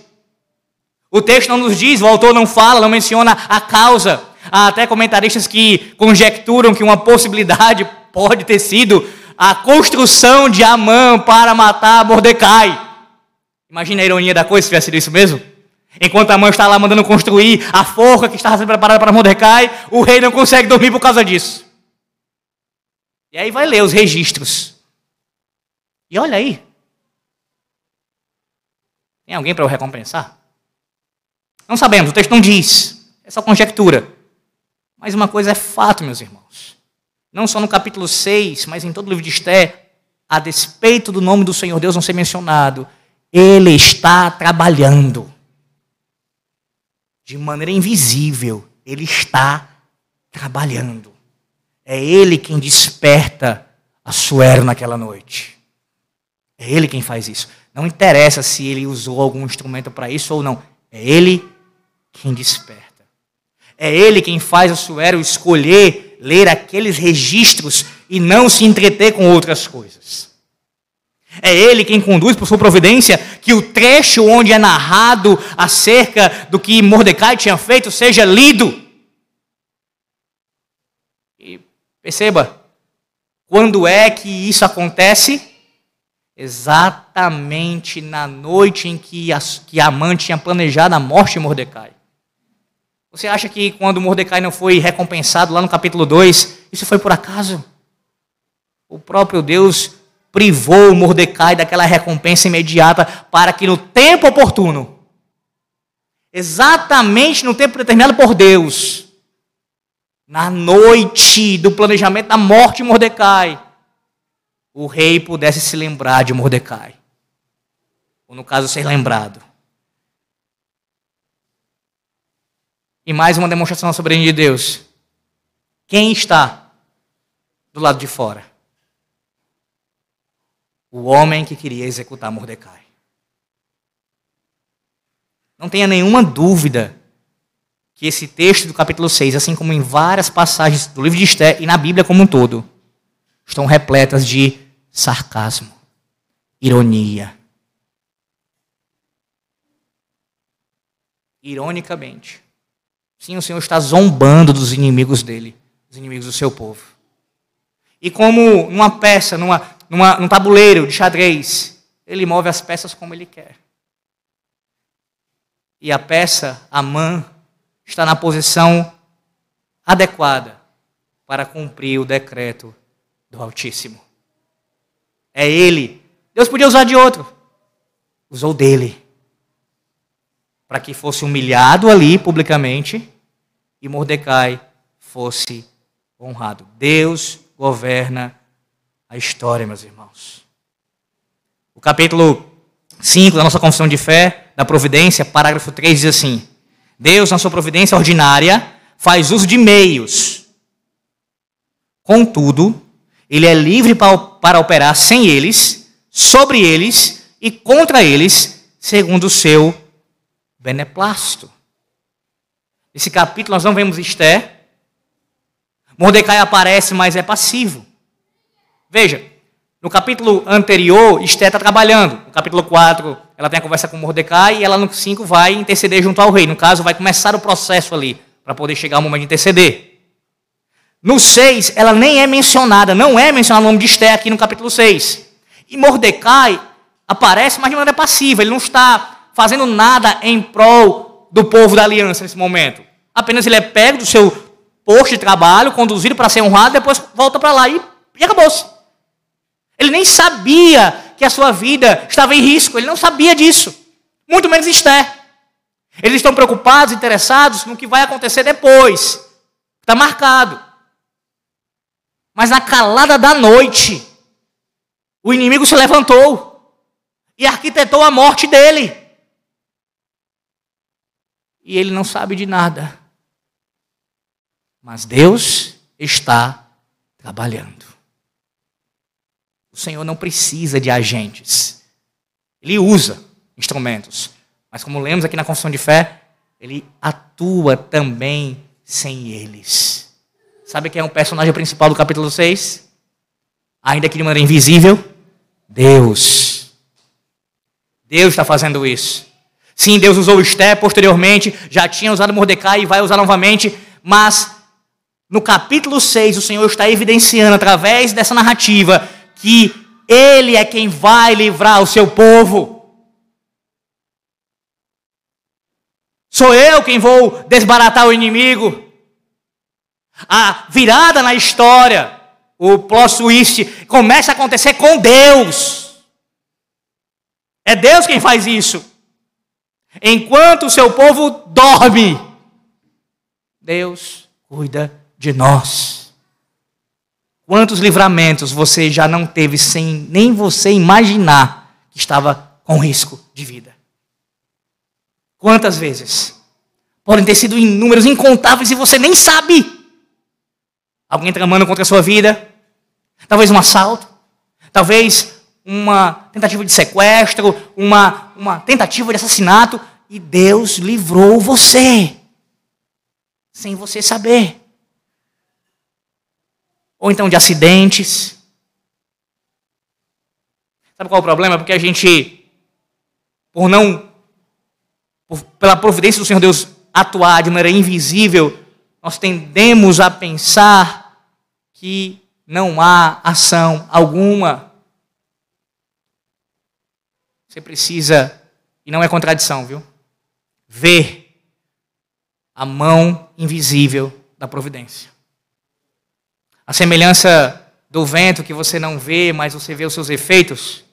O texto não nos diz, o autor não fala, não menciona a causa. Há até comentaristas que conjecturam que uma possibilidade pode ter sido a construção de Amã para matar Mordecai. Imagina a ironia da coisa se tivesse sido isso mesmo. Enquanto a mãe está lá mandando construir a forca que estava sendo preparada para Mordecai, o rei não consegue dormir por causa disso. E aí vai ler os registros. E olha aí. Tem alguém para o recompensar? Não sabemos, o texto não diz. É só conjectura. Mas uma coisa é fato, meus irmãos. Não só no capítulo 6, mas em todo o livro de Esté, a despeito do nome do Senhor Deus não ser mencionado, ele está trabalhando de maneira invisível, ele está trabalhando. É ele quem desperta a Suero naquela noite. É ele quem faz isso. Não interessa se ele usou algum instrumento para isso ou não. É ele quem desperta. É ele quem faz a Suero escolher ler aqueles registros e não se entreter com outras coisas. É Ele quem conduz por sua providência que o trecho onde é narrado acerca do que Mordecai tinha feito seja lido. E perceba, quando é que isso acontece? Exatamente na noite em que, a, que tinha planejado a morte de Mordecai. Você acha que quando Mordecai não foi recompensado lá no capítulo 2, isso foi por acaso? O próprio Deus privou Mordecai daquela recompensa imediata para que no tempo oportuno, exatamente no tempo determinado por Deus, na noite do planejamento da morte de Mordecai, o rei pudesse se lembrar de Mordecai. Ou no caso, ser lembrado. E mais uma demonstração da soberania de Deus. Quem está do lado de fora? o homem que queria executar Mordecai. Não tenha nenhuma dúvida que esse texto do capítulo 6, assim como em várias passagens do livro de Esté e na Bíblia como um todo, estão repletas de sarcasmo, ironia. Ironicamente. Sim, o Senhor está zombando dos inimigos dele, dos inimigos do seu povo. E como numa peça, numa, numa, num tabuleiro de xadrez, ele move as peças como ele quer. E a peça, a mão, está na posição adequada para cumprir o decreto do Altíssimo. É ele. Deus podia usar de outro. Usou dele. Para que fosse humilhado ali publicamente e Mordecai fosse honrado. Deus governa a história, meus irmãos. O capítulo 5 da nossa confissão de fé, da providência, parágrafo 3 diz assim: Deus, na sua providência ordinária, faz uso de meios. Contudo, ele é livre para operar sem eles, sobre eles e contra eles, segundo o seu beneplácito. Nesse capítulo nós não vemos Esther. Mordecai aparece, mas é passivo. Veja, no capítulo anterior, Esté está trabalhando. No capítulo 4, ela tem a conversa com Mordecai e ela no 5 vai interceder junto ao rei. No caso, vai começar o processo ali, para poder chegar ao momento de interceder. No 6, ela nem é mencionada, não é mencionado o nome de Esté aqui no capítulo 6. E Mordecai aparece, mas de maneira passiva, ele não está fazendo nada em prol do povo da aliança nesse momento. Apenas ele é pego do seu posto de trabalho, conduzido para ser honrado, depois volta para lá e, e acabou-se. Ele nem sabia que a sua vida estava em risco, ele não sabia disso. Muito menos Esther. Eles estão preocupados, interessados no que vai acontecer depois. Está marcado. Mas na calada da noite, o inimigo se levantou e arquitetou a morte dele. E ele não sabe de nada. Mas Deus está trabalhando. O Senhor não precisa de agentes. Ele usa instrumentos. Mas como lemos aqui na confissão de fé, ele atua também sem eles. Sabe quem é o personagem principal do capítulo 6? Ainda que de maneira invisível, Deus. Deus está fazendo isso. Sim, Deus usou Esther posteriormente, já tinha usado Mordecai e vai usar novamente, mas no capítulo 6 o Senhor está evidenciando através dessa narrativa que Ele é quem vai livrar o seu povo. Sou eu quem vou desbaratar o inimigo. A virada na história, o plot twist, começa a acontecer com Deus. É Deus quem faz isso. Enquanto o seu povo dorme, Deus cuida de nós. Quantos livramentos você já não teve sem nem você imaginar que estava com risco de vida? Quantas vezes? Podem ter sido em números incontáveis e você nem sabe. Alguém tramando contra a sua vida? Talvez um assalto? Talvez uma tentativa de sequestro? Uma, uma tentativa de assassinato? E Deus livrou você, sem você saber. Ou então de acidentes. Sabe qual é o problema? Porque a gente, por não, por, pela providência do Senhor Deus atuar de maneira invisível, nós tendemos a pensar que não há ação alguma. Você precisa, e não é contradição, viu? Ver a mão invisível da providência. A semelhança do vento que você não vê, mas você vê os seus efeitos.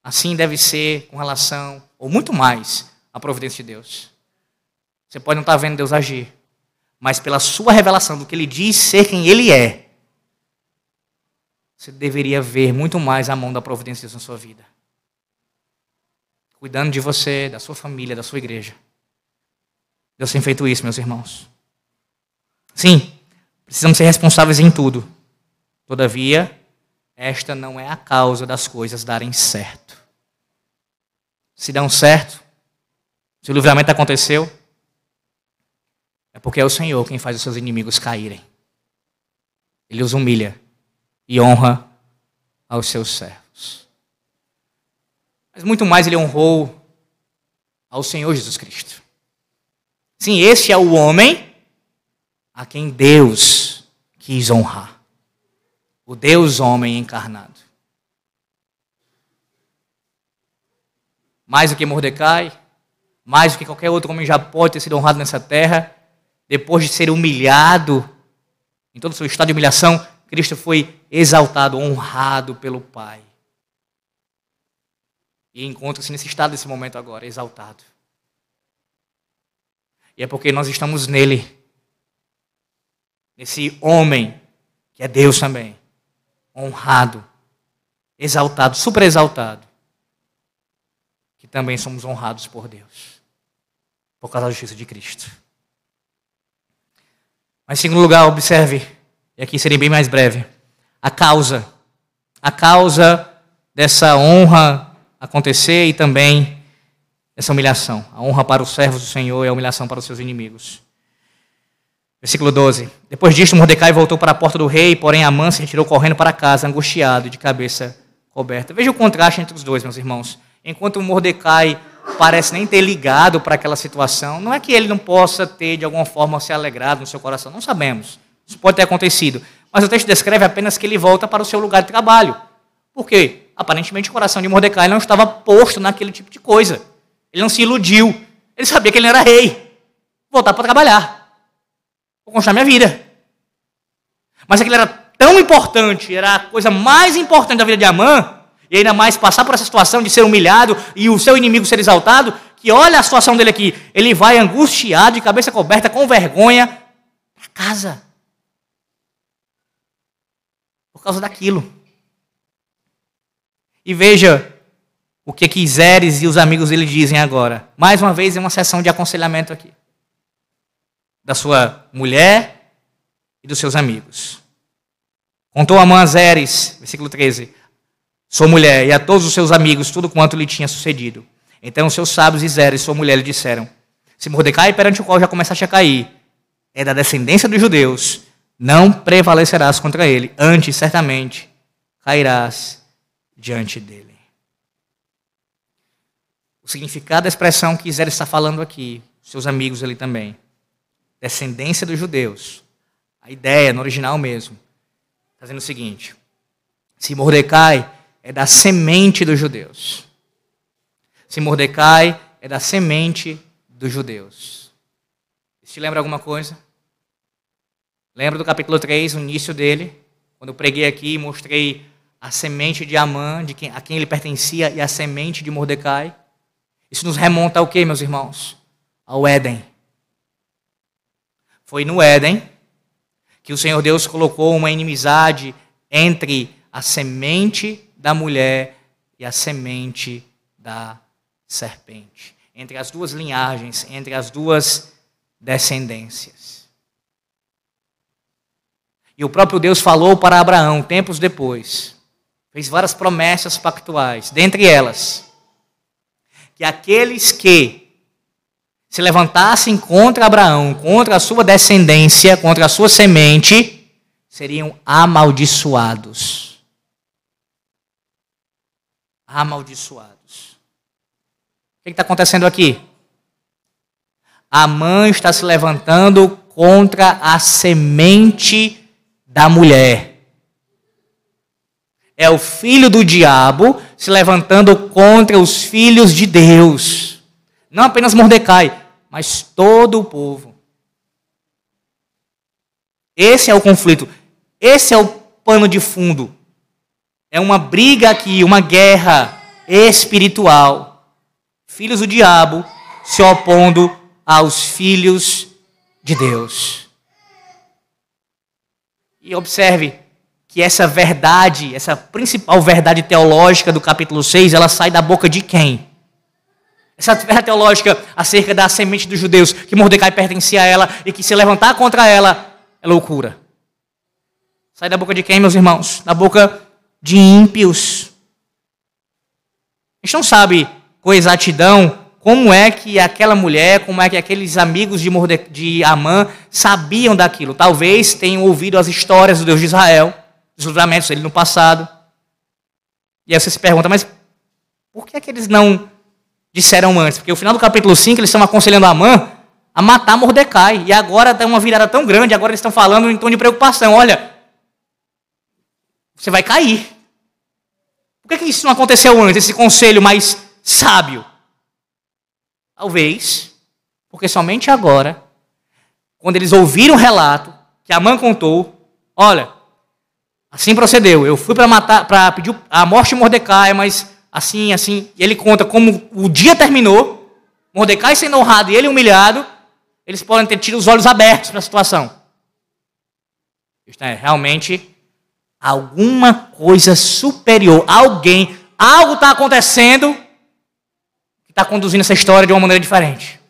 Assim deve ser com relação, ou muito mais, à providência de Deus. Você pode não estar vendo Deus agir, mas pela sua revelação do que ele diz ser quem ele é, você deveria ver muito mais a mão da providência de Deus na sua vida. Cuidando de você, da sua família, da sua igreja. Deus tem feito isso, meus irmãos. Sim, precisamos ser responsáveis em tudo. Todavia, esta não é a causa das coisas darem certo. Se dão certo, se o livramento aconteceu, é porque é o Senhor quem faz os seus inimigos caírem. Ele os humilha e honra aos seus servos. Mas muito mais ele honrou ao Senhor Jesus Cristo. Sim, esse é o homem a quem Deus quis honrar. O Deus homem encarnado. Mais do que Mordecai, mais do que qualquer outro homem já pode ter sido honrado nessa terra, depois de ser humilhado, em todo o seu estado de humilhação, Cristo foi exaltado, honrado pelo Pai. E encontra-se nesse estado, nesse momento agora, exaltado. E é porque nós estamos nele, nesse homem, que é Deus também, honrado, exaltado, super exaltado, que também somos honrados por Deus, por causa da justiça de Cristo. Mas, em segundo lugar, observe, e aqui serei bem mais breve, a causa. A causa dessa honra acontecer e também essa humilhação. A honra para os servos do Senhor e a humilhação para os seus inimigos. Versículo 12. Depois disto, Mordecai voltou para a porta do rei, porém Amã se retirou correndo para casa, angustiado de cabeça coberta. Veja o contraste entre os dois, meus irmãos. Enquanto Mordecai parece nem ter ligado para aquela situação. Não é que ele não possa ter, de alguma forma, se alegrado no seu coração. Não sabemos. Isso pode ter acontecido. Mas o texto descreve apenas que ele volta para o seu lugar de trabalho. Por quê? Aparentemente o coração de Mordecai não estava posto naquele tipo de coisa. Ele não se iludiu. Ele sabia que ele era rei. Voltar para trabalhar. Vou construir minha vida. Mas aquilo era tão importante, era a coisa mais importante da vida de Amã, e ainda mais passar por essa situação de ser humilhado e o seu inimigo ser exaltado, que olha a situação dele aqui, ele vai angustiado, de cabeça coberta, com vergonha, para casa. Por causa daquilo. E veja o que Quiseres e os amigos dele dizem agora. Mais uma vez, em uma sessão de aconselhamento aqui. Da sua mulher e dos seus amigos. Contou a Manzeres, versículo 13 sua mulher, e a todos os seus amigos tudo quanto lhe tinha sucedido. Então seus sábios e Zera e sua mulher lhe disseram: Se Mordecai, perante o qual já começaste a cair, é da descendência dos judeus, não prevalecerás contra ele, antes certamente cairás diante dele. o significado da expressão que Zé está falando aqui, seus amigos ali também. Descendência dos judeus. A ideia, no original mesmo, está dizendo o seguinte: se Mordecai é da semente dos judeus, se Mordecai é da semente dos judeus. Isso te lembra alguma coisa? Lembra do capítulo 3, o início dele? Quando eu preguei aqui e mostrei a semente de Amã, de quem, a quem ele pertencia, e a semente de Mordecai. Isso nos remonta ao que, meus irmãos? Ao Éden. Foi no Éden que o Senhor Deus colocou uma inimizade entre a semente da mulher e a semente da serpente. Entre as duas linhagens, entre as duas descendências. E o próprio Deus falou para Abraão, tempos depois, fez várias promessas pactuais, dentre elas, que aqueles que se levantassem contra Abraão, contra a sua descendência, contra a sua semente, seriam amaldiçoados. Amaldiçoados. O que está acontecendo aqui? A mãe está se levantando contra a semente da mulher. É o filho do diabo se levantando contra os filhos de Deus. Não apenas Mordecai, mas todo o povo. Esse é o conflito. Esse é o pano de fundo. É uma briga aqui, uma guerra espiritual. Filhos do diabo se opondo aos filhos de Deus. E observe que essa verdade, essa principal verdade teológica do capítulo 6, ela sai da boca de quem? Essa verdade teológica acerca da semente dos judeus, que Mordecai pertencia a ela e que se levantar contra ela é loucura. Sai da boca de quem, meus irmãos? Da boca de ímpios. A gente não sabe com exatidão como é que aquela mulher, como é que aqueles amigos de, Morde de Amã sabiam daquilo? Talvez tenham ouvido as histórias do Deus de Israel, dos livramentos dele no passado. E aí você se pergunta, mas por que é que eles não disseram antes? Porque no final do capítulo 5 eles estão aconselhando Amã a matar Mordecai. E agora tem uma virada tão grande, agora eles estão falando em tom de preocupação. Olha, você vai cair. Por que, que isso não aconteceu antes, esse conselho mais sábio? Talvez, porque somente agora, quando eles ouviram o relato que a mãe contou, olha, assim procedeu. Eu fui para matar, para pedir a morte de Mordecai, mas assim, assim, e ele conta como o dia terminou, Mordecai sendo honrado e ele humilhado, eles podem ter tido os olhos abertos para a situação. É, realmente alguma coisa superior, alguém, algo está acontecendo está conduzindo essa história de uma maneira diferente.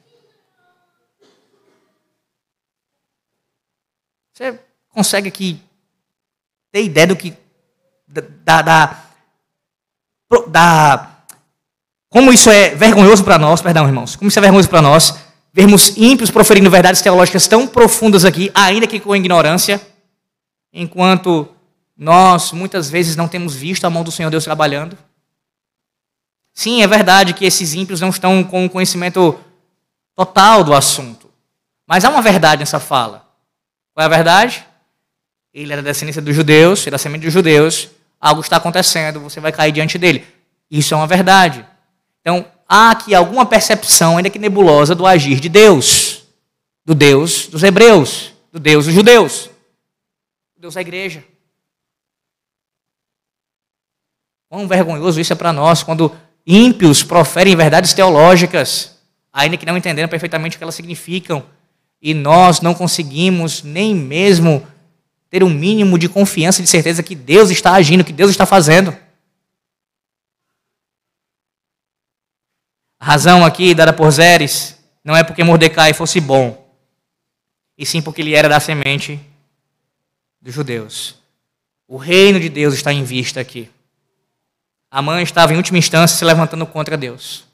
Você consegue aqui ter ideia do que. da. da, da como isso é vergonhoso para nós, perdão, irmãos, como isso é vergonhoso para nós, vermos ímpios proferindo verdades teológicas tão profundas aqui, ainda que com ignorância, enquanto nós muitas vezes não temos visto a mão do Senhor Deus trabalhando. Sim, é verdade que esses ímpios não estão com o conhecimento total do assunto. Mas há uma verdade nessa fala. Qual é a verdade? Ele era da descendência dos judeus, era da semente dos judeus. Algo está acontecendo, você vai cair diante dele. Isso é uma verdade. Então, há aqui alguma percepção, ainda que nebulosa, do agir de Deus. Do Deus dos hebreus. Do Deus dos judeus. Do Deus da igreja. Quão vergonhoso isso é para nós quando Ímpios proferem verdades teológicas, ainda que não entendendo perfeitamente o que elas significam. E nós não conseguimos nem mesmo ter um mínimo de confiança e de certeza que Deus está agindo, que Deus está fazendo. A razão aqui dada por Zeres não é porque Mordecai fosse bom, e sim porque ele era da semente dos judeus. O reino de Deus está em vista aqui. A mãe estava, em última instância, se levantando contra Deus.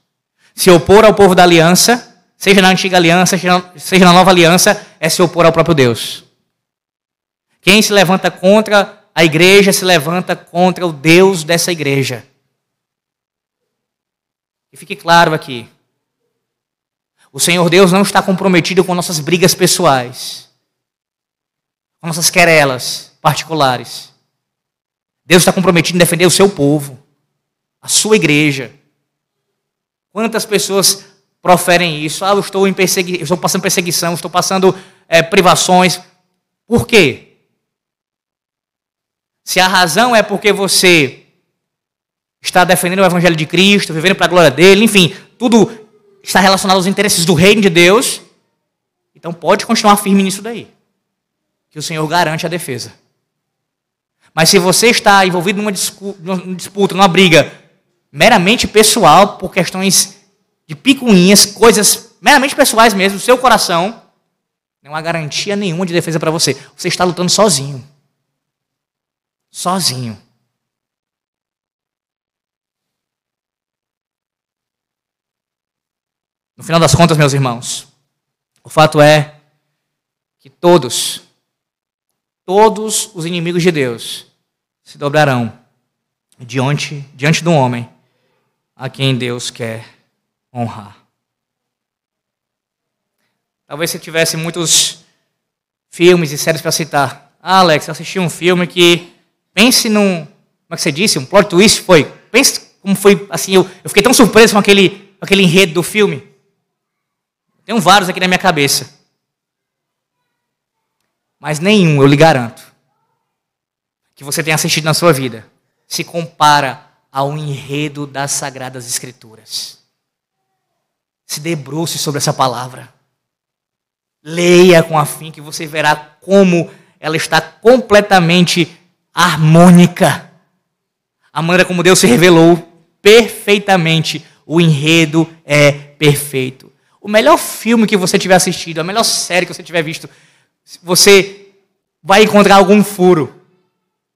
Se opor ao povo da aliança, seja na antiga aliança, seja na nova aliança, é se opor ao próprio Deus. Quem se levanta contra a igreja se levanta contra o Deus dessa igreja. E fique claro aqui: o Senhor Deus não está comprometido com nossas brigas pessoais, com nossas querelas particulares. Deus está comprometido em defender o seu povo, a sua igreja. Quantas pessoas proferem isso? Ah, eu estou, em persegui... estou passando perseguição, estou passando é, privações. Por quê? Se a razão é porque você está defendendo o Evangelho de Cristo, vivendo para a glória dele, enfim, tudo está relacionado aos interesses do reino de Deus, então pode continuar firme nisso daí. Que o Senhor garante a defesa. Mas se você está envolvido numa disputa, numa briga meramente pessoal, por questões de picuinhas, coisas meramente pessoais mesmo, seu coração, não há garantia nenhuma de defesa para você. Você está lutando sozinho. Sozinho. No final das contas, meus irmãos, o fato é que todos, todos os inimigos de Deus se dobrarão diante, diante do homem a quem Deus quer honrar. Talvez você tivesse muitos filmes e séries para citar. Ah, Alex, eu assisti um filme que pense num, como é que você disse, um plot twist foi. Pense como foi assim, eu, eu fiquei tão surpreso com aquele, aquele enredo do filme. Tenho vários aqui na minha cabeça. Mas nenhum, eu lhe garanto, que você tenha assistido na sua vida, se compara ao enredo das Sagradas Escrituras. Se debruce sobre essa palavra. Leia com afim que você verá como ela está completamente harmônica. A maneira como Deus se revelou perfeitamente, o enredo é perfeito o melhor filme que você tiver assistido, a melhor série que você tiver visto, você vai encontrar algum furo.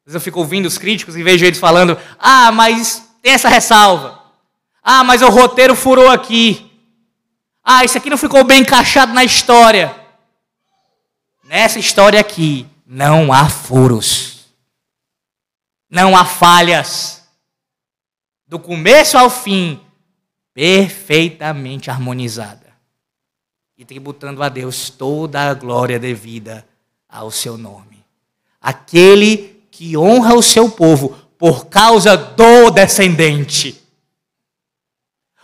Vezes eu fico ouvindo os críticos e vejo eles falando: ah, mas tem essa ressalva. Ah, mas o roteiro furou aqui. Ah, isso aqui não ficou bem encaixado na história. Nessa história aqui, não há furos. Não há falhas. Do começo ao fim, perfeitamente harmonizada e tributando a Deus toda a glória devida ao seu nome. Aquele que honra o seu povo por causa do descendente,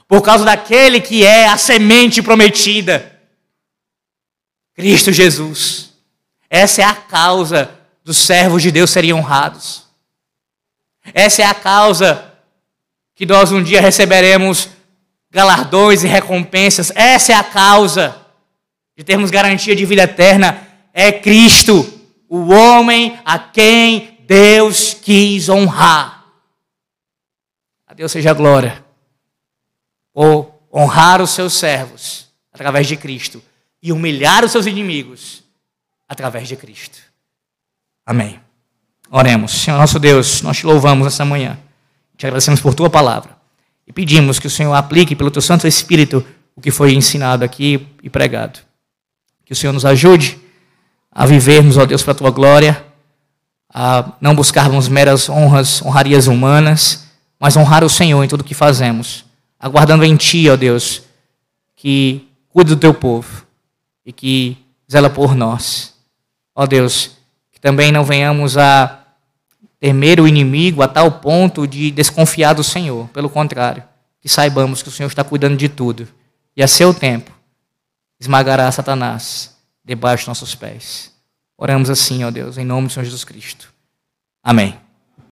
por causa daquele que é a semente prometida, Cristo Jesus. Essa é a causa dos servos de Deus serem honrados. Essa é a causa que nós um dia receberemos galardões e recompensas. Essa é a causa de termos garantia de vida eterna, é Cristo, o homem a quem Deus quis honrar. A Deus seja a glória. Ou honrar os seus servos através de Cristo e humilhar os seus inimigos através de Cristo. Amém. Oremos. Senhor nosso Deus, nós te louvamos nessa manhã. Te agradecemos por tua palavra. E pedimos que o Senhor aplique pelo teu Santo Espírito o que foi ensinado aqui e pregado. Que o Senhor nos ajude a vivermos, ó Deus, para a tua glória, a não buscarmos meras honras, honrarias humanas, mas honrar o Senhor em tudo o que fazemos, aguardando em Ti, ó Deus, que cuide do teu povo e que zela por nós. Ó Deus, que também não venhamos a temer o inimigo a tal ponto de desconfiar do Senhor. Pelo contrário, que saibamos que o Senhor está cuidando de tudo e a seu tempo esmagará Satanás debaixo dos nossos pés. Oramos assim, ó Deus, em nome do Senhor Jesus Cristo. Amém.